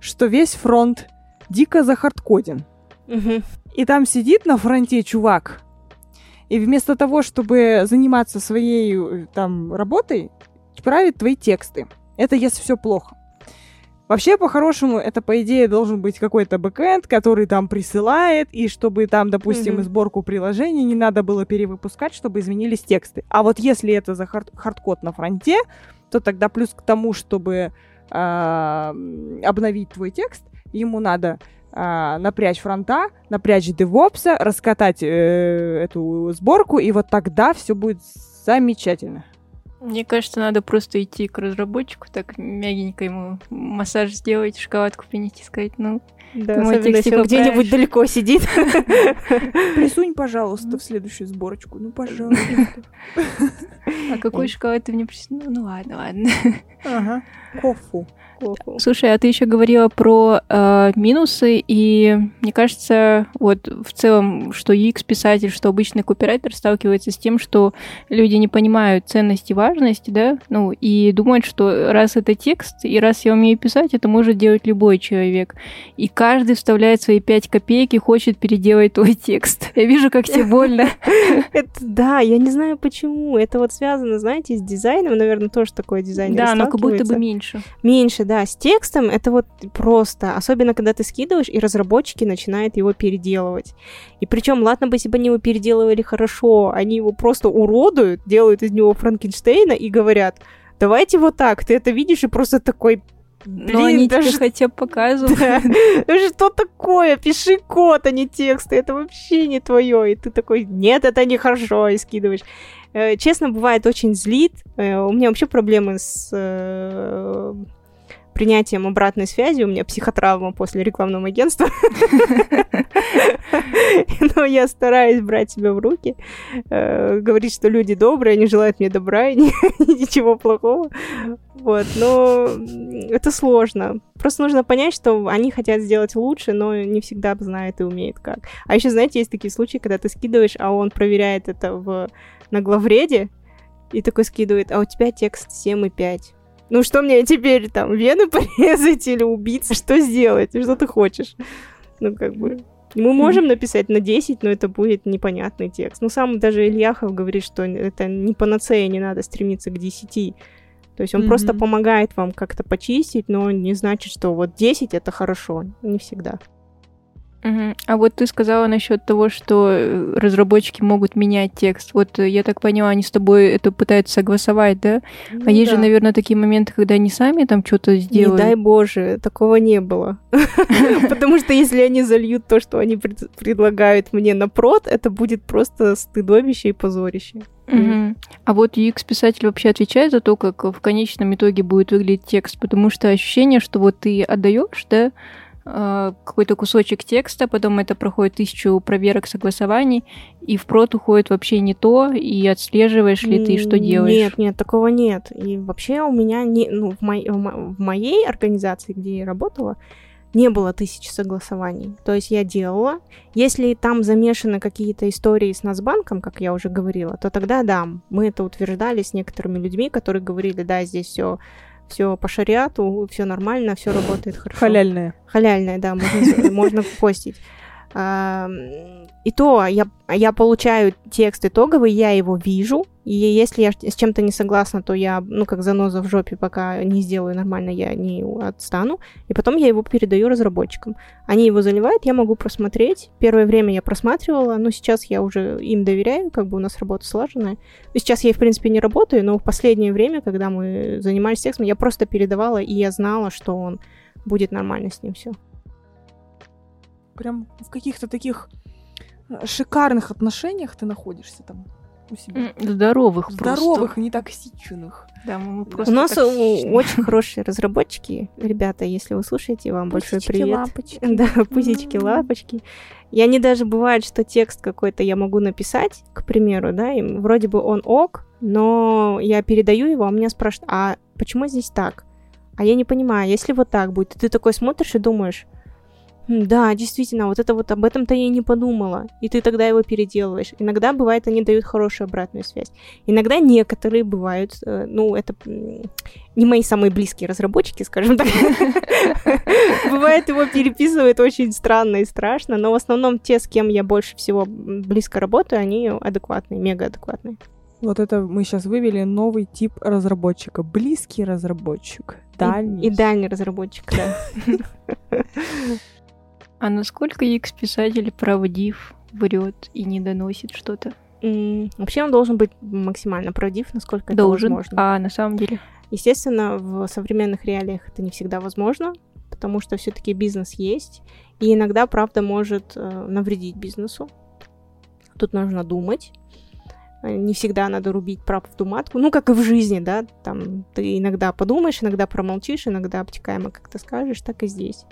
B: что весь фронт дико захардкоден.
A: Угу.
B: И там сидит на фронте чувак. И вместо того, чтобы заниматься своей э, там работой, правит твои тексты. Это если все плохо. Вообще, по-хорошему, это, по идее, должен быть какой-то бэкэнд, который там присылает, и чтобы там, допустим, mm-hmm. сборку приложений не надо было перевыпускать, чтобы изменились тексты. А вот если это за хард- хардкод на фронте, то тогда плюс к тому, чтобы э, обновить твой текст, ему надо э, напрячь фронта, напрячь девопса, раскатать э, эту сборку, и вот тогда все будет замечательно.
C: Мне кажется, надо просто идти к разработчику, так мягенько ему массаж сделать, шоколадку принести, сказать, ну,
A: да, текст где-нибудь далеко сидит.
B: Присунь, пожалуйста, в следующую сборочку. Ну, пожалуйста.
C: А какой шоколад ты мне присунул? Ну, ладно, ладно.
B: Ага. Кофу.
C: Слушай, а ты еще говорила про э, минусы, и мне кажется, вот в целом, что UX-писатель, что обычный копирайтер сталкивается с тем, что люди не понимают ценности важности важность, да, ну, и думать, что раз это текст, и раз я умею писать, это может делать любой человек. И каждый вставляет свои пять копеек и хочет переделать твой текст. Я вижу, как тебе больно.
A: Да, я не знаю почему. Это вот связано, знаете, с дизайном, наверное, тоже такое дизайн.
C: Да, но как будто бы меньше.
A: Меньше, да. С текстом это вот просто, особенно когда ты скидываешь, и разработчики начинают его переделывать. И причем, ладно бы, если бы они его переделывали хорошо, они его просто уродуют, делают из него Франкенштейна и говорят, давайте вот так, ты это видишь и просто такой,
C: Блин, Но они даже... тебе хотя бы показывают. Да.
A: Что такое? Пиши код, а не тексты. Это вообще не твое. И ты такой, нет, это нехорошо, и скидываешь. Э, честно, бывает очень злит. Э, у меня вообще проблемы с э, принятием обратной связи. У меня психотравма после рекламного агентства. Но я стараюсь брать себя в руки, э, говорить, что люди добрые, они желают мне добра и ничего плохого. Вот, но это сложно. Просто нужно понять, что они хотят сделать лучше, но не всегда знают и умеют как. А еще, знаете, есть такие случаи, когда ты скидываешь, а он проверяет это в, на главреде, и такой скидывает, а у тебя текст 7,5. Ну что мне теперь там, вены порезать или убиться? Что сделать? Что ты хочешь? Ну как бы... Мы можем написать на 10, но это будет непонятный текст. Ну, сам даже Ильяхов говорит, что это не панацея, не надо стремиться к 10. То есть он mm-hmm. просто помогает вам как-то почистить, но не значит, что вот 10 это хорошо. Не всегда.
C: Угу. А вот ты сказала насчет того, что э, разработчики могут менять текст. Вот э, я так поняла, они с тобой это пытаются согласовать, да? Ну, а есть да. же, наверное, такие моменты, когда они сами там что-то сделают.
A: Не дай боже, такого не было. Потому что если они зальют то, что они предлагают мне на прод, это будет просто стыдобище и позорище.
C: Угу. А вот UX-писатель вообще отвечает за то, как в конечном итоге будет выглядеть текст, потому что ощущение, что вот ты отдаешь, да, какой-то кусочек текста, потом это проходит тысячу проверок, согласований, и в прот уходит вообще не то, и отслеживаешь ли ты, что делаешь.
A: Нет, нет, такого нет. И вообще у меня, не, ну, в, мой, в моей организации, где я работала, не было тысячи согласований. То есть я делала. Если там замешаны какие-то истории с Нацбанком, как я уже говорила, то тогда да, мы это утверждали с некоторыми людьми, которые говорили, да, здесь все все по шариату, все нормально, все работает хорошо.
B: Халяльное.
A: Халяльное, да, можно, можно постить. И то я, я получаю текст итоговый, я его вижу, и если я с чем-то не согласна, то я, ну, как заноза в жопе, пока не сделаю нормально, я не отстану, и потом я его передаю разработчикам. Они его заливают, я могу просмотреть. Первое время я просматривала, но сейчас я уже им доверяю, как бы у нас работа слаженная. Сейчас я, в принципе, не работаю, но в последнее время, когда мы занимались текстом, я просто передавала, и я знала, что он будет нормально с ним все
B: прям в каких-то таких шикарных отношениях ты находишься там у себя.
C: Здоровых
B: Здоровых,
C: просто.
B: не токсичных.
A: Да, мы просто у нас токсичны. очень хорошие разработчики. Ребята, если вы слушаете, вам большой привет.
B: лапочки.
A: Да, пусечки, лапочки. И они даже бывает, что текст какой-то я могу написать, к примеру, да, и вроде бы он ок, но я передаю его, а меня спрашивают, а почему здесь так? А я не понимаю, если вот так будет, ты такой смотришь и думаешь, да, действительно, вот это вот об этом-то я и не подумала. И ты тогда его переделываешь. Иногда бывает, они дают хорошую обратную связь. Иногда некоторые бывают, э, ну, это не мои самые близкие разработчики, скажем так. Бывает, его переписывают очень странно и страшно, но в основном те, с кем я больше всего близко работаю, они адекватные, мега адекватные.
B: Вот это мы сейчас вывели новый тип разработчика. Близкий разработчик. Дальний.
A: И, и дальний разработчик, да.
C: А насколько UX-писатель правдив, врет и не доносит что-то?
A: Mm, вообще он должен быть максимально правдив, насколько должен. это возможно.
C: А на самом деле?
A: Естественно, в современных реалиях это не всегда возможно, потому что все-таки бизнес есть, и иногда правда может э, навредить бизнесу. Тут нужно думать. Не всегда надо рубить правду матку. Ну, как и в жизни, да, там ты иногда подумаешь, иногда промолчишь, иногда обтекаемо как-то скажешь, так и здесь.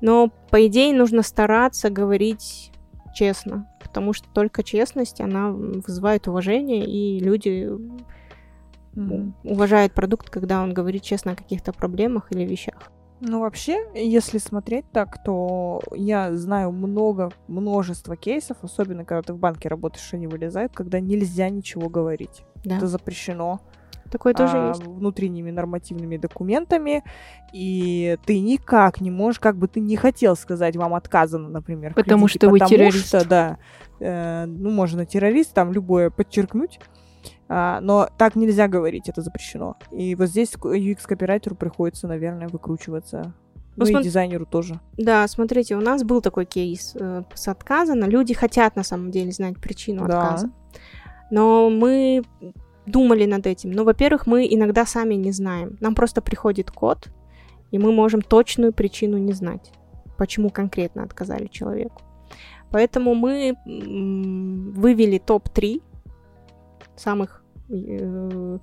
A: Но, по идее, нужно стараться говорить честно, потому что только честность, она вызывает уважение, и люди mm-hmm. уважают продукт, когда он говорит честно о каких-то проблемах или вещах.
B: Ну, вообще, если смотреть так, то я знаю много, множество кейсов, особенно когда ты в банке работаешь, они вылезают, когда нельзя ничего говорить. Да. Это запрещено.
A: Такое тоже
B: а,
A: есть.
B: внутренними нормативными документами, и ты никак не можешь, как бы ты не хотел сказать, вам отказано, например,
C: Потому
B: кредите,
C: что вы
B: потому
C: террорист.
B: что, да, э, ну, можно террорист, там любое подчеркнуть, а, но так нельзя говорить, это запрещено. И вот здесь UX-копирайтеру приходится, наверное, выкручиваться. Ну,
A: Ну,
B: и дизайнеру тоже.
A: Да, смотрите, у нас был такой кейс э, с отказано. Люди хотят на самом деле знать причину
B: Да.
A: отказа. Но мы думали над этим. Ну, во-первых, мы иногда сами не знаем. Нам просто приходит код, и мы можем точную причину не знать, почему конкретно отказали человеку. Поэтому мы вывели топ-3 самых э,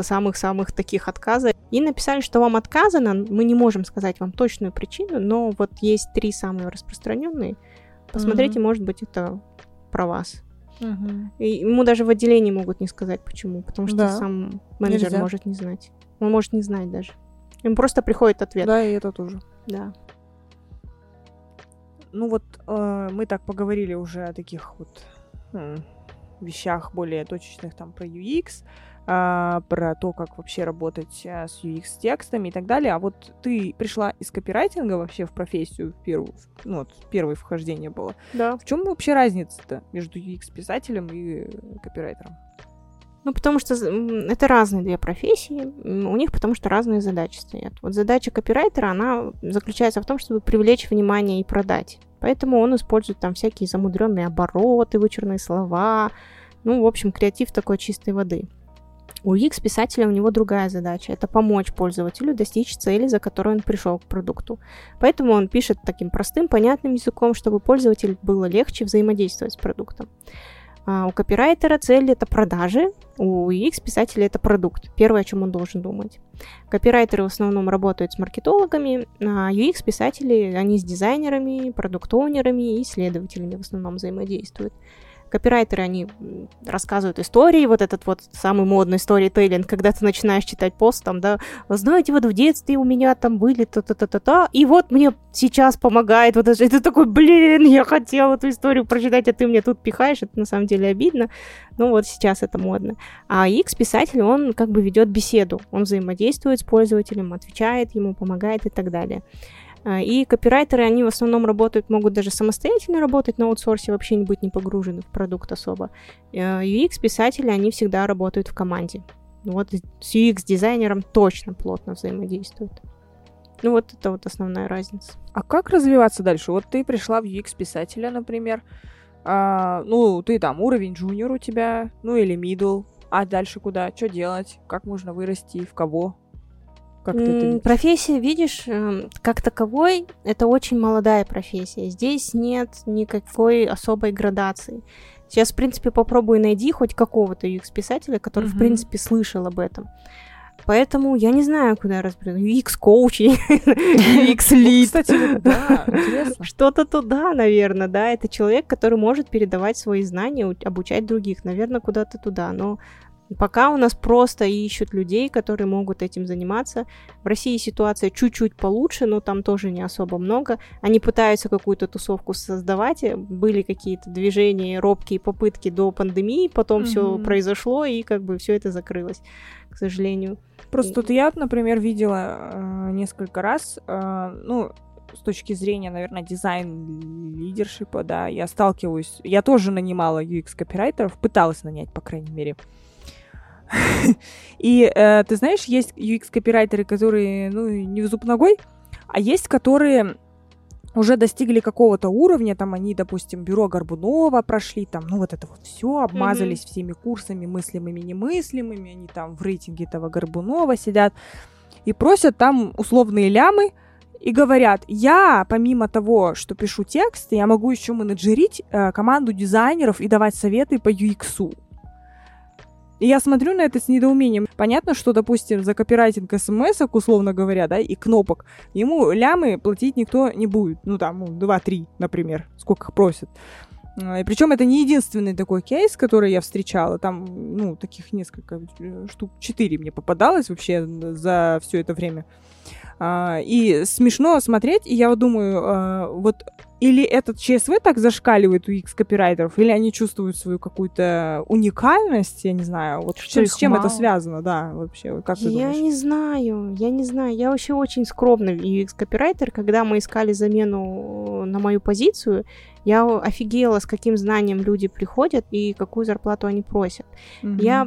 A: самых-самых таких отказов. И написали, что вам отказано. Мы не можем сказать вам точную причину, но вот есть три самые распространенные. Посмотрите, может быть, это про вас. И ему даже в отделении могут не сказать, почему. Потому что
B: Да.
A: сам менеджер
B: Нельзя.
A: может не знать. Он может не знать даже. Ему просто приходит ответ.
B: Да, и это тоже.
A: Да.
B: Ну вот э, мы так поговорили уже о таких вот м, вещах более точечных там про UX, а, про то, как вообще работать а, с UX текстами и так далее. А вот ты пришла из копирайтинга вообще в профессию в первую, ну вот первое вхождение было.
A: Да.
B: В чем вообще разница-то между UX писателем и э, копирайтером?
A: Ну, потому что это разные две профессии. У них потому что разные задачи стоят. Вот задача копирайтера, она заключается в том, чтобы привлечь внимание и продать. Поэтому он использует там всякие замудренные обороты, вычурные слова. Ну, в общем, креатив такой чистой воды. У UX-писателя у него другая задача. Это помочь пользователю достичь цели, за которой он пришел к продукту. Поэтому он пишет таким простым, понятным языком, чтобы пользователю было легче взаимодействовать с продуктом. А у копирайтера цель это продажи, у UX-писателя это продукт. Первое, о чем он должен думать. Копирайтеры в основном работают с маркетологами, а UX-писатели, они с дизайнерами, продукт-оунерами и исследователями в основном взаимодействуют. Копирайтеры, они рассказывают истории, вот этот вот самый модный сторителлинг, когда ты начинаешь читать пост, там, да, «Вы знаете, вот в детстве у меня там были та-та-та-та-та, и вот мне сейчас помогает вот это. И такой, блин, я хотел эту историю прочитать, а ты мне тут пихаешь, это на самом деле обидно. Ну вот сейчас это модно. А X-писатель, он как бы ведет беседу, он взаимодействует с пользователем, отвечает ему, помогает и так далее. А, И копирайтеры, они в основном работают, могут даже самостоятельно работать на аутсорсе, вообще не быть не погружены в продукт особо. Э, UX-писатели, они всегда работают в команде. Вот с UX-дизайнером точно плотно взаимодействуют. Ну вот это вот основная разница.
B: А как развиваться дальше? Вот ты пришла в UX-писателя, например. А, ну, ты там уровень джуниор у тебя, ну или middle. А дальше куда? Что делать? Как можно вырасти? В кого? Как ты это видишь?
A: Профессия, видишь, эм, как таковой, это очень молодая профессия. Здесь нет никакой особой градации. Сейчас, в принципе, попробуй найди хоть какого-то UX-писателя, который, в
B: Мгм.
A: принципе, слышал об этом. Поэтому я не знаю, куда разберу. UX-коуч, UX-лид.
B: Кстати, вот да, интересно.
A: Что-то туда, наверное, да. Это человек, который может передавать свои знания, обучать других. Наверное, куда-то туда. Но пока у нас просто ищут людей, которые могут этим заниматься. В России ситуация чуть-чуть получше, но там тоже не особо много. Они пытаются какую-то тусовку создавать. Были какие-то движения, робкие попытки до пандемии, потом все
B: Мгм.
A: произошло, и как бы все это закрылось, к сожалению.
B: Просто тут я, например, видела э, несколько раз, э, ну, с точки зрения, наверное, дизайн-лидершипа, да, я сталкиваюсь, я тоже нанимала UX-копирайтеров, пыталась нанять, по крайней мере. И э, ты знаешь, есть UX-копирайтеры, которые, ну, не в зуб ногой, а есть, которые уже достигли какого-то уровня, там они, допустим, бюро Горбунова прошли, там, ну вот это вот все, обмазались всеми курсами мыслимыми, немыслимыми, они там в рейтинге этого Горбунова сидят и просят там условные лямы и говорят, я, помимо того, что пишу тексты, я могу еще менеджерить э, команду дизайнеров и давать советы по UX. И я смотрю на это с недоумением. Понятно, что, допустим, за копирайтинг смс условно говоря, да, и кнопок, ему лямы платить никто не будет. Ну, там, ну, 2-3, например, сколько их просят. А, И причем это не единственный такой кейс, который я встречала. Там, ну, таких несколько э, штук, четыре мне попадалось вообще за все это время. А, и смешно смотреть, и я вот думаю, а, вот или этот ЧСВ так зашкаливает у X-копирайтеров, или они чувствуют свою какую-то уникальность, я не знаю, вот
A: Что
B: с чем
A: их
B: это
A: мало?
B: связано, да, вообще, как ты
A: Я
B: думаешь?
A: не знаю, я не знаю. Я вообще очень скромный UX-копирайтер. Когда мы искали замену на мою позицию, я офигела, с каким знанием люди приходят и какую зарплату они просят.
B: Мгм.
A: Я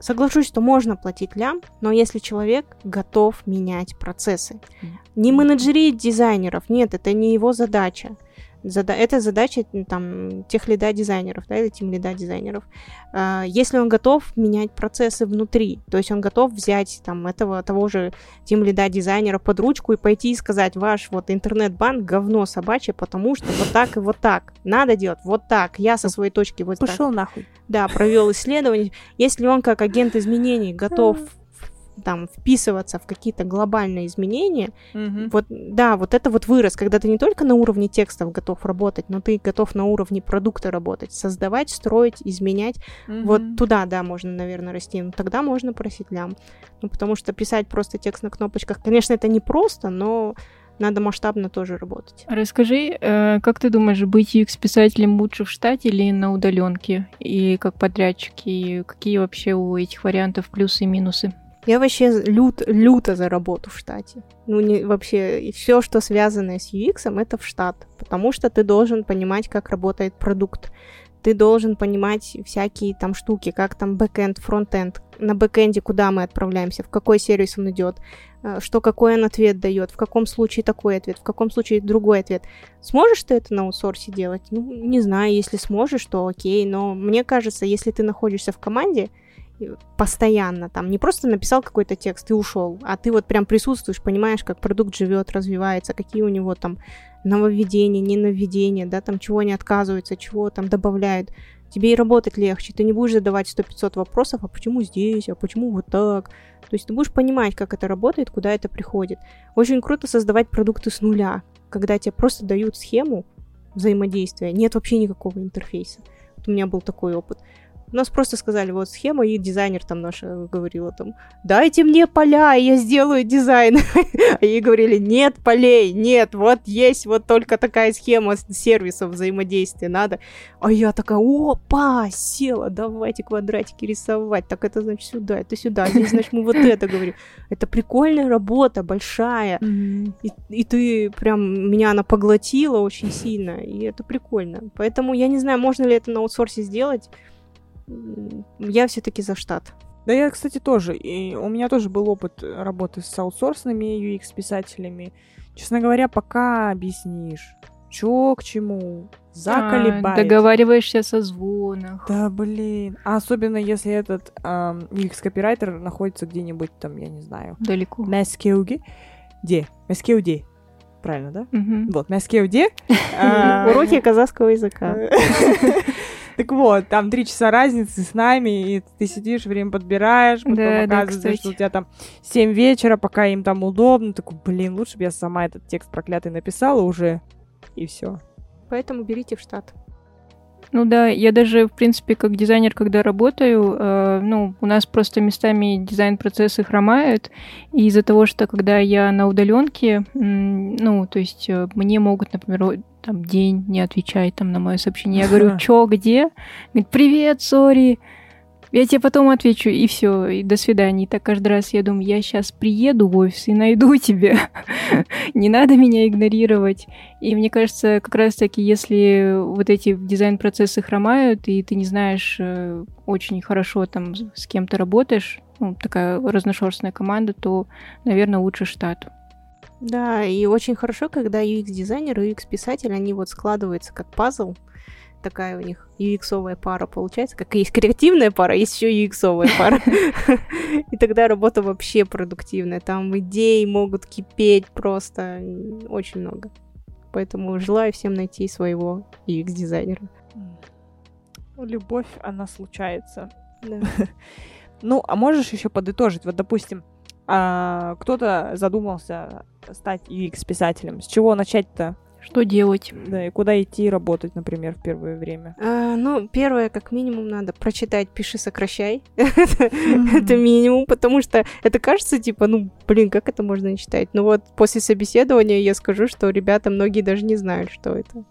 A: соглашусь, что можно платить лям, но если человек готов менять процессы. Не менеджерить дизайнеров, нет, это не его задача. Зада- это задача там тех лида дизайнеров, да, или тем лида дизайнеров. А, Если он готов менять процессы внутри, то есть он готов взять там этого того же тем лида дизайнера под ручку и пойти и сказать, ваш вот интернет-банк говно собачье, потому что вот так и вот так. Надо делать вот так. Я со своей точки вот так
B: Пошел нахуй.
A: да, провел исследование. Если он как агент изменений готов там вписываться в какие-то глобальные изменения,
B: Мгм.
A: вот да, вот это вот вырос, когда ты не только на уровне текстов готов работать, но ты готов на уровне продукта работать, создавать, строить, изменять. Вот
B: Мгм.
A: туда, да, можно, наверное, расти. Ну, тогда можно просить лям. Ну, потому что писать просто текст на кнопочках, конечно, это не просто, но надо масштабно тоже работать.
C: Расскажи, э, как ты думаешь, быть UX-писателем лучше в штате или на удаленке? И как подрядчик, и какие вообще у этих вариантов плюсы и минусы?
A: Я вообще лют, люто за работу в штате. Ну, не, вообще, все, что связано с UX, это в штат. Потому что ты должен понимать, как работает продукт. Ты должен понимать всякие там штуки, как там бэкэнд, фронтенд. На бэкэнде куда мы отправляемся, в какой сервис он идет, э, что какой он ответ дает, в каком случае такой ответ, в каком случае другой ответ. Сможешь ты это на аутсорсе делать? Ну, не знаю, если сможешь, то окей, но мне кажется, если ты находишься в команде, постоянно там не просто написал какой-то текст и ушел, а ты вот прям присутствуешь, понимаешь, как продукт живет, развивается, какие у него там нововведения, не нововведения, да, там чего они отказываются, чего там добавляют. Тебе и работать легче, ты не будешь задавать 100-500 вопросов, а почему здесь, а почему вот так. То есть ты будешь понимать, как это работает, куда это приходит. Очень круто создавать продукты с нуля, когда тебе просто дают схему взаимодействия, нет вообще никакого интерфейса. Вот у меня был такой опыт. Нас просто сказали, вот схема, и дизайнер там наша говорила там, дайте мне поля, и я сделаю дизайн. А ей говорили, нет полей, нет, вот есть вот только такая схема сервисов взаимодействия надо. А я такая, опа, села, давайте квадратики рисовать. Так это значит сюда, это сюда, здесь значит мы вот это говорим. Это прикольная работа, большая. И, и ты прям, меня она поглотила очень сильно, и это прикольно. Поэтому я не знаю, можно ли это на аутсорсе сделать. Я все-таки за штат.
B: Да я, кстати, тоже. И у меня тоже был опыт работы с аутсорсными UX-писателями. Честно говоря, пока объяснишь, чё к чему, заколебает.
C: А, договариваешься со звонах.
B: Да, блин. А особенно, если этот ам, UX-копирайтер находится где-нибудь там, я не знаю,
C: Далеко.
B: Мэскеуге. Где? Мэскеуде. Правильно, да?
C: Мгм.
B: Вот, Мэскеуде. А,
A: Уроки казахского языка.
B: Так вот, там три часа разницы с нами, и ты сидишь, время подбираешь, потом
C: Да, да,
B: оказывается,
C: кстати.
B: что у тебя там 7 вечера, пока им там удобно. Такой, блин, лучше бы я сама этот текст проклятый написала уже, и все.
A: Поэтому берите в штат.
C: Ну да, я даже, в принципе, как дизайнер, когда работаю, э, ну, у нас просто местами дизайн-процессы хромают, и из-за того, что когда я на удаленке, ну, то есть э, мне могут, например, там день не отвечать там на мое сообщение. Я говорю, чё, где? Говорит, привет, сори. Я тебе потом отвечу, и все, и до свидания. И так каждый раз я думаю, я сейчас приеду в офис и найду тебя. Не надо меня игнорировать. И мне кажется, как раз-таки, если вот эти дизайн-процессы хромают, и ты не знаешь э, очень хорошо там с с кем ты работаешь, ну, такая разношерстная команда, то, наверное, лучше штат.
A: Да, и очень хорошо, когда UX-дизайнер и UX-писатель, они вот складываются как пазл. Такая у них UX-овая пара получается. Как есть креативная пара, есть еще UX-овая пара. И тогда работа вообще продуктивная. Там идей могут кипеть просто очень много. Поэтому желаю всем найти своего UX-дизайнера.
B: Любовь, она случается.
A: Да.
B: Ну, а можешь еще подытожить? Вот, допустим, а, кто-то задумался стать UX-писателем. С чего начать-то?
C: Что делать?
B: Да, и куда идти работать, например, в первое время?
A: А, ну, первое, как минимум, надо прочитать «Пиши, сокращай». Это минимум, потому что это кажется, типа, ну, блин, как это можно не читать? Но вот после собеседования я скажу, что ребята многие даже не знают, что это.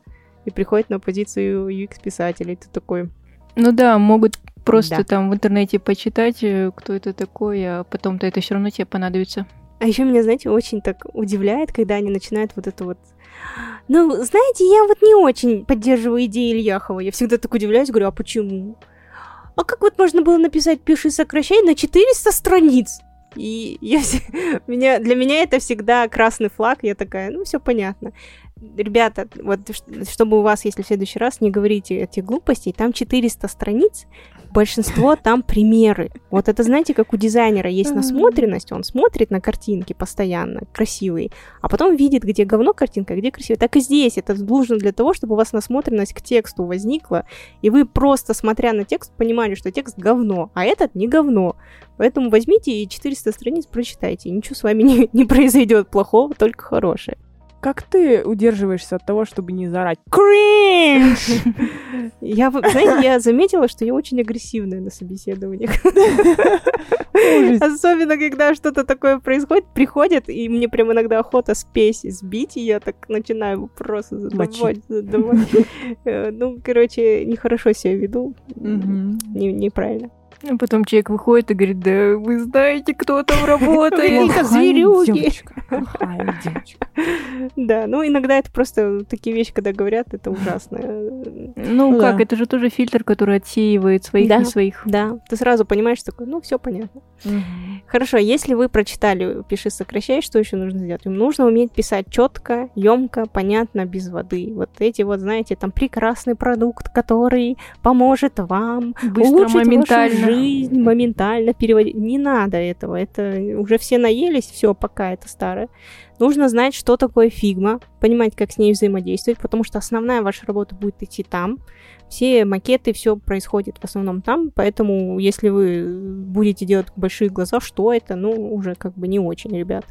A: И приходят на позицию UX-писателей. Ты такой,
C: Ну да, могут просто
A: Да.
C: там в интернете почитать, э, кто это такой, а потом-то это все равно тебе понадобится.
A: А еще меня, знаете, очень так удивляет, когда они начинают вот это вот... Ну, знаете, я вот не очень поддерживаю идеи Ильяхова. Я всегда так удивляюсь, говорю, а почему? А как вот можно было написать «пиши, сокращай» на 400 страниц? И я, меня, для меня это всегда красный флаг. Я такая, ну, все понятно. Ребята, вот чтобы у вас, если в следующий раз не говорите этих глупостей, там 400 страниц, большинство там примеры. Вот это, знаете, как у дизайнера есть насмотренность, он смотрит на картинки постоянно, красивые, а потом видит, где говно картинка, а где красиво. Так и здесь это нужно для того, чтобы у вас насмотренность к тексту возникла, и вы просто, смотря на текст, понимали, что текст говно, а этот не говно. Поэтому возьмите и 400 страниц прочитайте. Ничего с вами не, не произойдет плохого, только хорошее.
B: Как ты удерживаешься от того, чтобы не заорать «Кринж!»
A: Я, знаете, я заметила, что я очень агрессивная на собеседованиях. Особенно, когда что-то такое происходит, приходят, и мне прям иногда охота спесь сбить, и я так начинаю вопросы задавать, задавать. Э, Ну, короче, нехорошо себя веду, не- неправильно.
C: А потом человек выходит и говорит, да вы знаете, кто там работает.
B: Плохая
A: зверюги. Да, ну иногда это просто такие вещи, когда говорят, это ужасно.
C: Ну как, это же тоже фильтр, который отсеивает своих не своих.
A: Да, ты сразу понимаешь, такой, ну, все понятно. Хорошо, если вы прочитали «Пиши, сокращай», что еще нужно сделать? Им нужно уметь писать четко, емко, понятно, без воды. Вот эти вот, знаете, там прекрасный продукт, который поможет вам улучшить
C: моментально.
A: Жизнь, моментально переводить. Не надо этого, это уже все наелись, все, пока это старое. Нужно знать, что такое Figma, понимать, как с ней взаимодействовать, потому что основная ваша работа будет идти там. Все макеты, все происходит в основном там, поэтому если вы будете делать большие глаза, что это, ну, уже как бы не очень, ребят.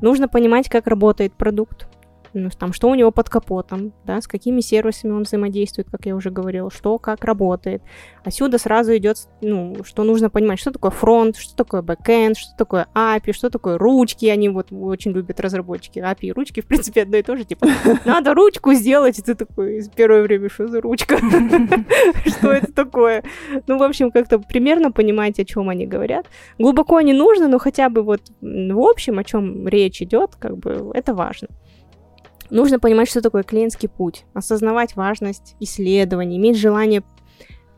A: Нужно понимать, как работает продукт, ну, там, что у него под капотом, да, с какими сервисами он взаимодействует, как я уже говорила, что как работает. Отсюда сразу идет, ну, что нужно понимать, что такое фронт, что такое бэкэнд, что такое API, что такое ручки, они вот очень любят разработчики. API и ручки, в принципе, одно и то же, типа, надо ручку сделать, и ты такой, первое время, что за ручка? Что это такое? Ну, в общем, как-то примерно понимать, о чем они говорят. Глубоко не нужно, но хотя бы вот в общем, о чем речь идет, как бы это важно. Нужно понимать, что такое клиентский путь, осознавать важность исследований, иметь желание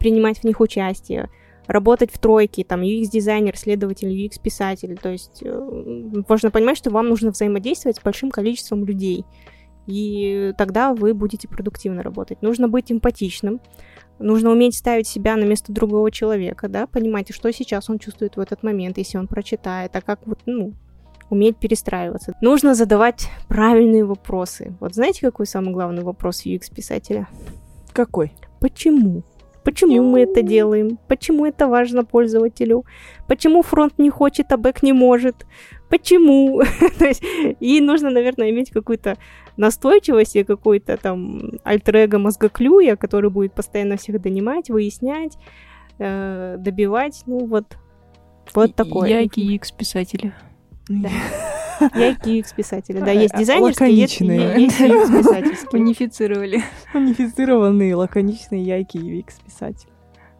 A: принимать в них участие, работать в тройке, там, UX-дизайнер, следователь, UX-писатель. То есть э, важно понимать, что вам нужно взаимодействовать с большим количеством людей. И тогда вы будете продуктивно работать. Нужно быть эмпатичным, нужно уметь ставить себя на место другого человека, да, понимать, что сейчас он чувствует в этот момент, если он прочитает, а как вот, ну, уметь перестраиваться. Нужно задавать правильные вопросы. Вот знаете, какой самый главный вопрос UX-писателя?
B: Какой?
A: Почему? Почему мы это делаем? Почему это важно пользователю? Почему фронт не хочет, а бэк не может? Почему? То есть, и нужно, наверное, иметь какую-то настойчивость и какой-то там альтер-эго мозгоклюя, который будет постоянно всех донимать, выяснять, э, добивать. Ну вот, вот такое.
C: Я UX писателя.
A: Да. Я UX-писатель. Да, есть дизайнерский, есть,
B: Лаконичные.
A: есть UX-писательский.
C: Унифицировали.
B: Унифицированные, лаконичные яйки UX писатель.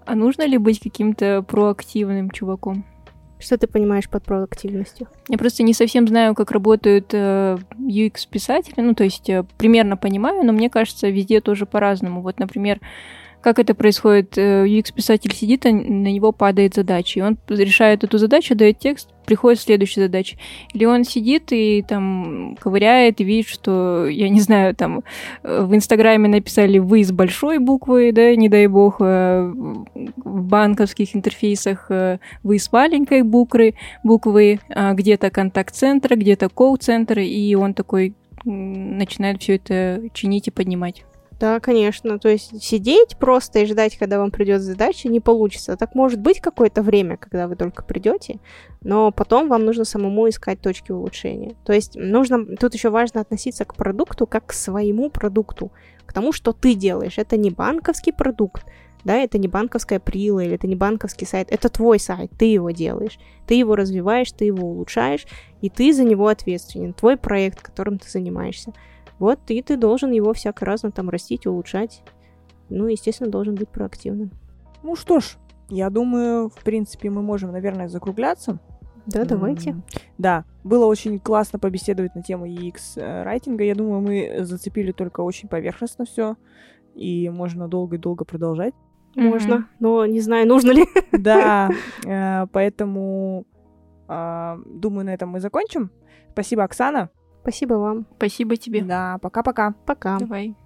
C: А нужно ли быть каким-то проактивным чуваком?
A: Что ты понимаешь под проактивностью?
C: Я просто не совсем знаю, как работают э, UX-писатели. Ну, то есть э, примерно понимаю, но мне кажется, везде тоже по-разному. Вот, например, как это происходит? Э, UX-писатель сидит, а на него падает задача, и он решает эту задачу, дает текст, приходит следующая задача. Или он сидит и там ковыряет и видит, что, я не знаю, там э, в Инстаграме написали «вы» с большой буквы, да, не дай бог, э, в банковских интерфейсах э, «вы» с маленькой буквы, буквы а где-то контакт-центр, где-то колл-центр, и он такой начинает все это чинить и поднимать.
A: Да, конечно. То есть сидеть просто и ждать, когда вам придет задача, не получится. Так может быть какое-то время, когда вы только придете, но потом вам нужно самому искать точки улучшения. То есть нужно, тут еще важно относиться к продукту как к своему продукту, к тому, что ты делаешь. Это не банковский продукт, да, это не банковская прила или это не банковский сайт, это твой сайт, ты его делаешь, ты его развиваешь, ты его улучшаешь, и ты за него ответственен, твой проект, которым ты занимаешься. Вот, и ты должен его всяко разно там растить, улучшать. Ну, естественно, должен быть проактивным.
B: Ну что ж, я думаю, в принципе, мы можем, наверное, закругляться.
A: Да, давайте.
B: М, Да, было очень классно побеседовать на тему UX э, райтинга. Я думаю, мы зацепили только очень поверхностно все, и можно долго и долго продолжать.
A: Можно,
C: Мгм.
A: но не знаю, нужно ли.
B: Да, э, поэтому а, думаю, на этом мы закончим. Спасибо, Оксана.
A: Спасибо вам.
C: Спасибо тебе.
B: Да, пока-пока.
A: Пока.
C: Давай.